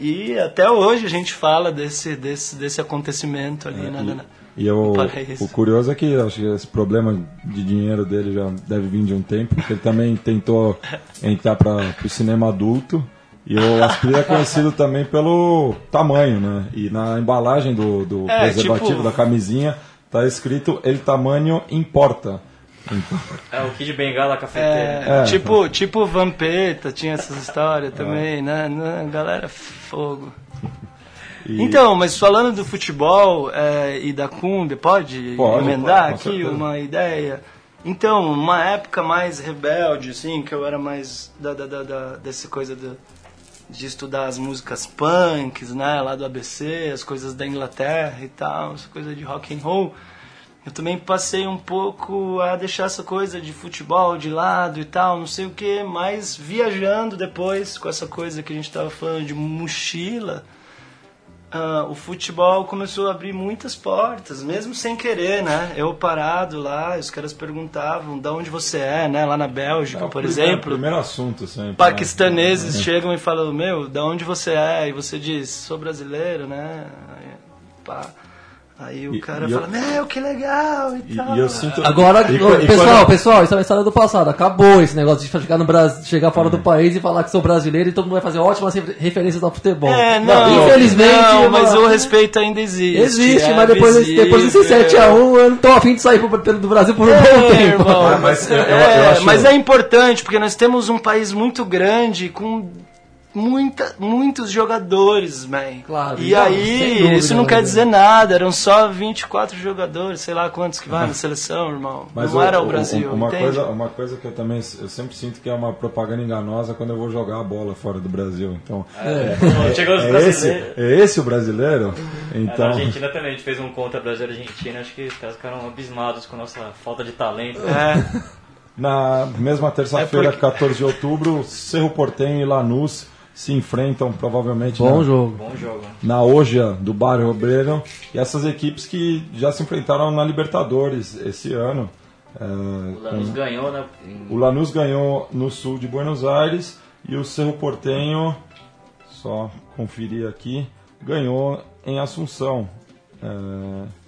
S5: E até hoje a gente fala desse, desse, desse acontecimento ali na, na- na-
S2: E eu,
S5: no paraíso.
S2: o curioso é que acho que esse problema de dinheiro dele já deve vir de um tempo, porque ele também tentou entrar para o cinema adulto. E o Asprilla é conhecido também pelo tamanho, né? E na embalagem do, do
S5: É,
S2: preservativo
S5: tipo-
S2: da camisinha tá escrito El tamanho importa.
S7: É o Kid Bengala cafeteiro.
S5: É,
S2: É.
S5: tipo, tipo Vampeta, tinha essas histórias também, né? né? Galera, fogo.
S2: e-
S5: Então, mas falando do futebol é, e da Cumbia, pode,
S2: Pode,
S5: emendar
S2: pode,
S5: aqui uma ideia? Então, uma época mais rebelde, assim, que eu era mais da, da, da, da- dessa coisa do- de estudar as músicas punks, né, lá do ABC, as coisas da Inglaterra e tal, essa coisa de rock and roll. Eu também passei um pouco a deixar essa coisa de futebol de lado e tal, não sei o que, mas viajando depois com essa coisa que a gente estava falando de mochila, ah, o futebol começou a abrir muitas portas, mesmo sem querer, né? Eu parado lá, os caras perguntavam de onde você é, né? Lá na Bélgica,
S2: é
S5: por
S2: primeiro-
S5: exemplo.
S2: Primeiro assunto sempre.
S5: Paquistaneses
S2: né?
S5: chegam e falam, meu, da onde você é? E você diz, sou brasileiro, né? Pá. Aí o
S2: E-
S5: cara
S2: e eu-
S5: fala, meu, que legal e,
S2: E,
S5: tal.
S2: e eu sinto.
S3: Agora,
S2: e e
S3: pessoal, pessoal, isso é uma história do passado. Acabou esse negócio de chegar, no Brasil, chegar fora do país e falar que sou brasileiro e todo mundo vai fazer ótimas refer- referências ao futebol.
S5: É, não,
S3: infelizmente.
S5: não, mas o respeito ainda existe.
S3: Existe,
S5: é
S3: mas depois, desse- depois desse
S5: visível.
S3: 7x1, eu não tô afim de sair pro- pelo- do Brasil por um bom
S5: É,
S3: tempo.
S5: irmão,
S2: Ah, mas eu- eu-
S5: é,
S2: eu acho-
S5: mas é importante porque nós temos um país muito grande com muita, muitos jogadores, man.
S3: Claro,
S5: e
S3: não,
S5: aí,
S3: dúvida,
S5: isso não
S3: né,
S5: quer dizer nada, eram só 24 jogadores, sei lá quantos que vai na (laughs) seleção, irmão.
S2: Mas
S5: não
S2: o-
S5: era o Brasil,
S2: uma
S5: entende?
S2: coisa, uma coisa que eu também eu sempre sinto que é uma propaganda enganosa quando eu vou jogar a bola fora do Brasil. Então,
S7: Chegou os
S2: é, esse,
S7: brasileiros.
S2: é esse o brasileiro?
S7: É,
S2: Então,
S7: Na Argentina também, a gente fez um contra Brasil e Argentina, acho que os caras ficaram abismados com a nossa falta de talento.
S5: É,
S2: na mesma terça-feira,
S5: É porque-
S2: 14 de outubro, Cerro Portenho e Lanús se enfrentam provavelmente
S3: Bom
S2: na,
S3: jogo.
S7: Bom jogo.
S2: na Oja do Bairro Obreiro. E essas equipes que já se enfrentaram na Libertadores esse ano. É,
S7: O Lanús
S2: com-
S7: ganhou, né? em-
S2: O Lanús ganhou no sul de Buenos Aires e o Cerro Portenho, só conferir aqui, ganhou em Assunção. É,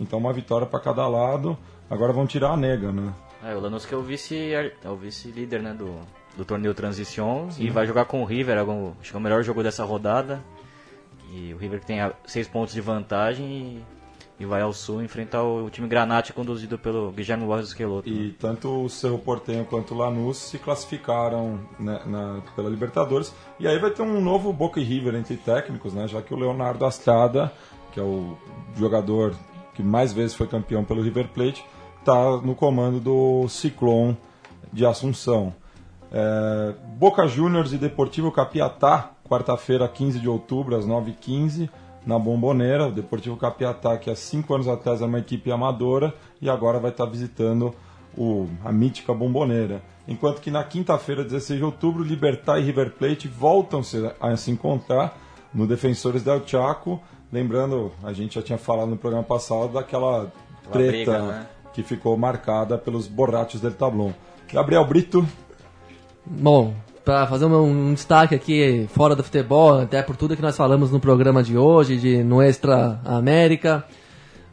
S2: então uma vitória para cada lado. Agora vão tirar a nega, né?
S7: É, o Lanús que é o vice é o vice-líder, né, do, do torneio Transition e vai jogar com o River, algum- acho que é o melhor jogo dessa rodada. E o River que tem seis pontos de vantagem e, e vai ao sul enfrentar o, time Granate conduzido pelo Guilherme Borges Esqueloto.
S2: E tanto o Cerro Portenho quanto o Lanús se classificaram né, na- pela Libertadores. E aí vai ter um novo Boca e River entre técnicos, né? Já que o Leonardo Astrada, que é o jogador que mais vezes foi campeão pelo River Plate, está no comando do Ciclone de Assunção. É, Boca Juniors e Deportivo Capiatá, quarta-feira, 15 de outubro, às 9h15, na Bomboneira. O Deportivo Capiatá, que há cinco anos atrás era uma equipe amadora e agora vai estar visitando o, a mítica Bomboneira. Enquanto que na quinta-feira, 16 de outubro, Libertar e River Plate voltam a se encontrar no Defensores del Chaco. Lembrando, a gente já tinha falado no programa passado daquela treta
S7: briga, né?
S2: que ficou marcada pelos borrachos del Tablon. Gabriel Brito,
S3: Bom, para fazer um, um destaque aqui fora do futebol, até por tudo que nós falamos no programa de hoje, de Nuestra América.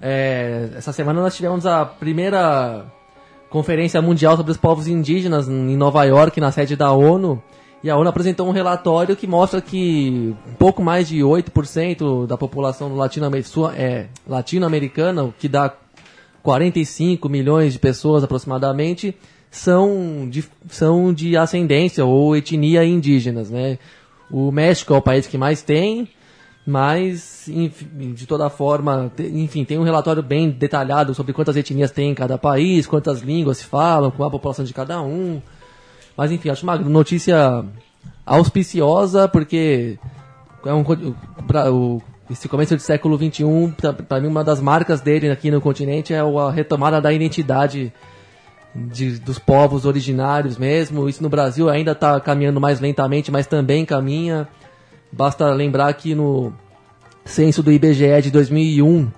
S3: é, essa semana nós tivemos a primeira Conferência Mundial sobre os Povos Indígenas em Nova York, na sede da ONU. E a ONU apresentou um relatório que mostra que um pouco mais de 8% da população latino-amer- sua- é, latino-americana, que dá 45 milhões de pessoas aproximadamente, são de, são de ascendência ou etnia indígenas. Né? O México é o país que mais tem, mas enfim, de toda forma, enfim, tem um relatório bem detalhado sobre quantas etnias tem em cada país, quantas línguas se falam, qual a população de cada um. Mas enfim, acho uma notícia auspiciosa, porque é um, pra- o- esse começo do século XXI, para mim, uma das marcas dele aqui no continente é a retomada da identidade de- dos povos originários mesmo. Isso no Brasil ainda está caminhando mais lentamente, mas também caminha. Basta lembrar que no censo do IBGE de 2001,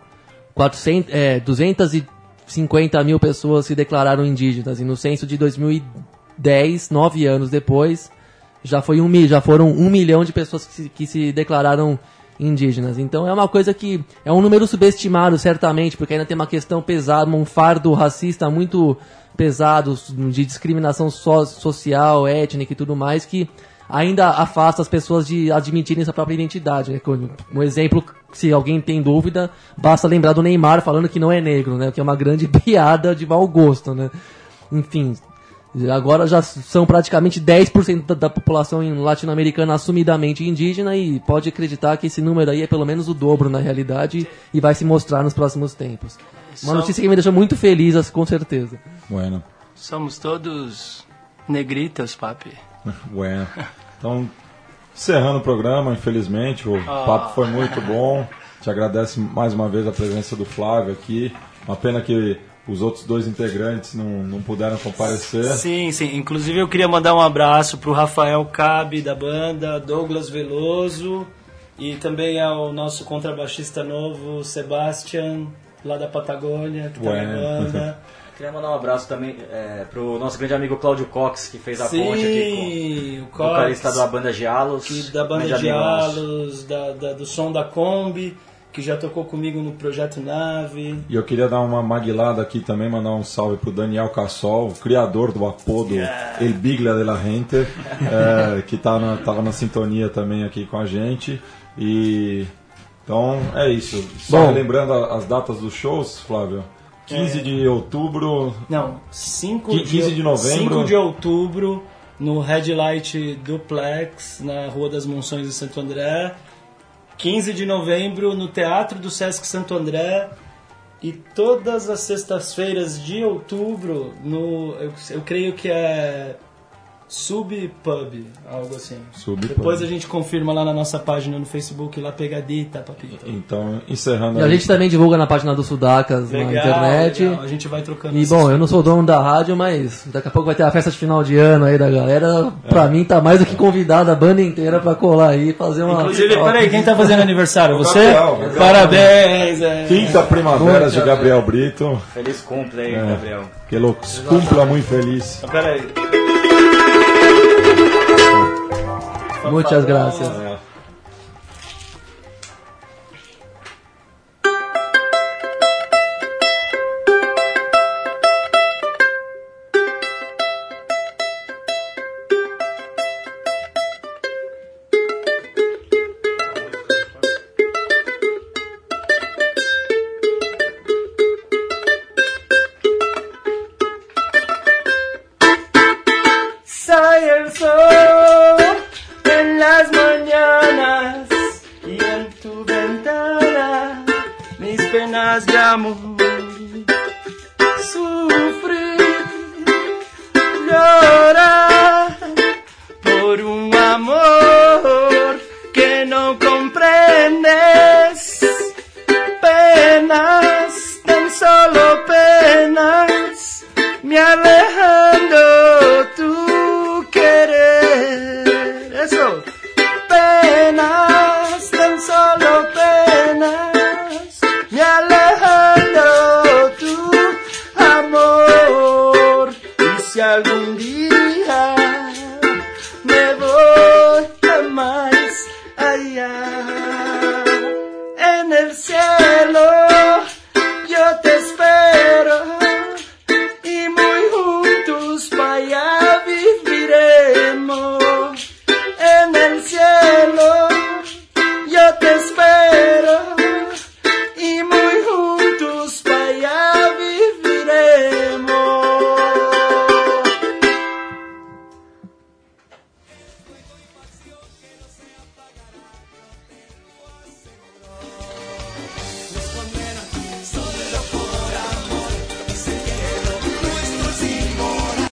S3: 400, é, 250 mil pessoas se declararam indígenas. E no censo de 2010, nove anos depois, já, foi um, já foram um milhão de pessoas que se, que se declararam indígenas. Então é uma coisa que é um número subestimado, certamente, porque ainda tem uma questão pesada, um fardo racista muito pesado de discriminação so- social, étnica e tudo mais, que ainda afasta as pessoas de admitirem sua própria identidade. Né? Um exemplo, se alguém tem dúvida, basta lembrar do Neymar falando que não é negro, né? que é uma grande (laughs) piada de mau gosto. Né? Enfim, Agora já são praticamente 10% da, da população latino-americana assumidamente indígena e pode acreditar que esse número aí é pelo menos o dobro na realidade e vai se mostrar nos próximos tempos. Uma notícia que me deixa muito feliz, com certeza.
S2: Bueno.
S5: Somos todos negritos, papi. (laughs)
S2: Bueno. Então, encerrando o programa, infelizmente, o papo foi muito bom. Te agradece mais uma vez a presença do Flávio aqui. Uma pena que os outros dois integrantes não, não puderam comparecer.
S5: Sim, sim. Inclusive eu queria mandar um abraço pro Rafael Cabe da banda, Douglas Veloso e também ao nosso contrabaixista novo, Sebastian, lá da Patagônia, que tá na banda.
S7: Queria mandar um abraço também é, pro nosso grande amigo Cláudio Cox, que fez a ponte aqui
S5: Sim, o
S7: com o vocalista da banda Gialos.
S5: que da banda
S7: grande
S5: de
S7: amigo nosso.
S5: Alos, da, da- do som da Kombi, que já tocou comigo no Projeto Nave.
S2: E eu queria dar uma maguilada aqui também, mandar um salve pro Daniel Cassol, o criador do apodo El Biglia de la Gente, (laughs) é, que tá na, tava na sintonia também aqui com a gente. E então é isso. Só
S3: Bom.
S2: lembrando as datas dos shows, Flávio. 15 de outubro,
S5: Não, 5
S2: Qui- 15 de novembro.
S5: 5 de outubro, no Red Light Duplex, na Rua das Monções em Santo André. 15 de novembro, no Teatro do Sesc Santo André. E todas as sextas-feiras de outubro, no. Eu, eu creio que é. Sub Pub, algo assim.
S2: Sub
S5: Depois a gente confirma lá na nossa página no Facebook, lá pegadita, papito.
S2: então encerrando
S3: E a
S2: aí.
S3: gente também divulga na página do Sudacas na internet.
S5: legal. A gente vai trocando
S3: E bom, eu não sou dono da rádio, mas daqui a pouco vai ter a festa de final de ano aí da galera. Pra mim tá mais do que convidada a banda inteira pra colar aí e fazer uma.
S5: Inclusive,
S3: Ó,
S5: peraí, quem tá fazendo aniversário? Você?
S2: Gabriel, Gabriel.
S5: Parabéns! É.
S2: Quinta Primaveras de Gabriel Brito,
S7: Feliz cumple aí, Gabriel.
S2: que lo cumpla muito feliz.
S5: Peraí.
S3: Muitas graças.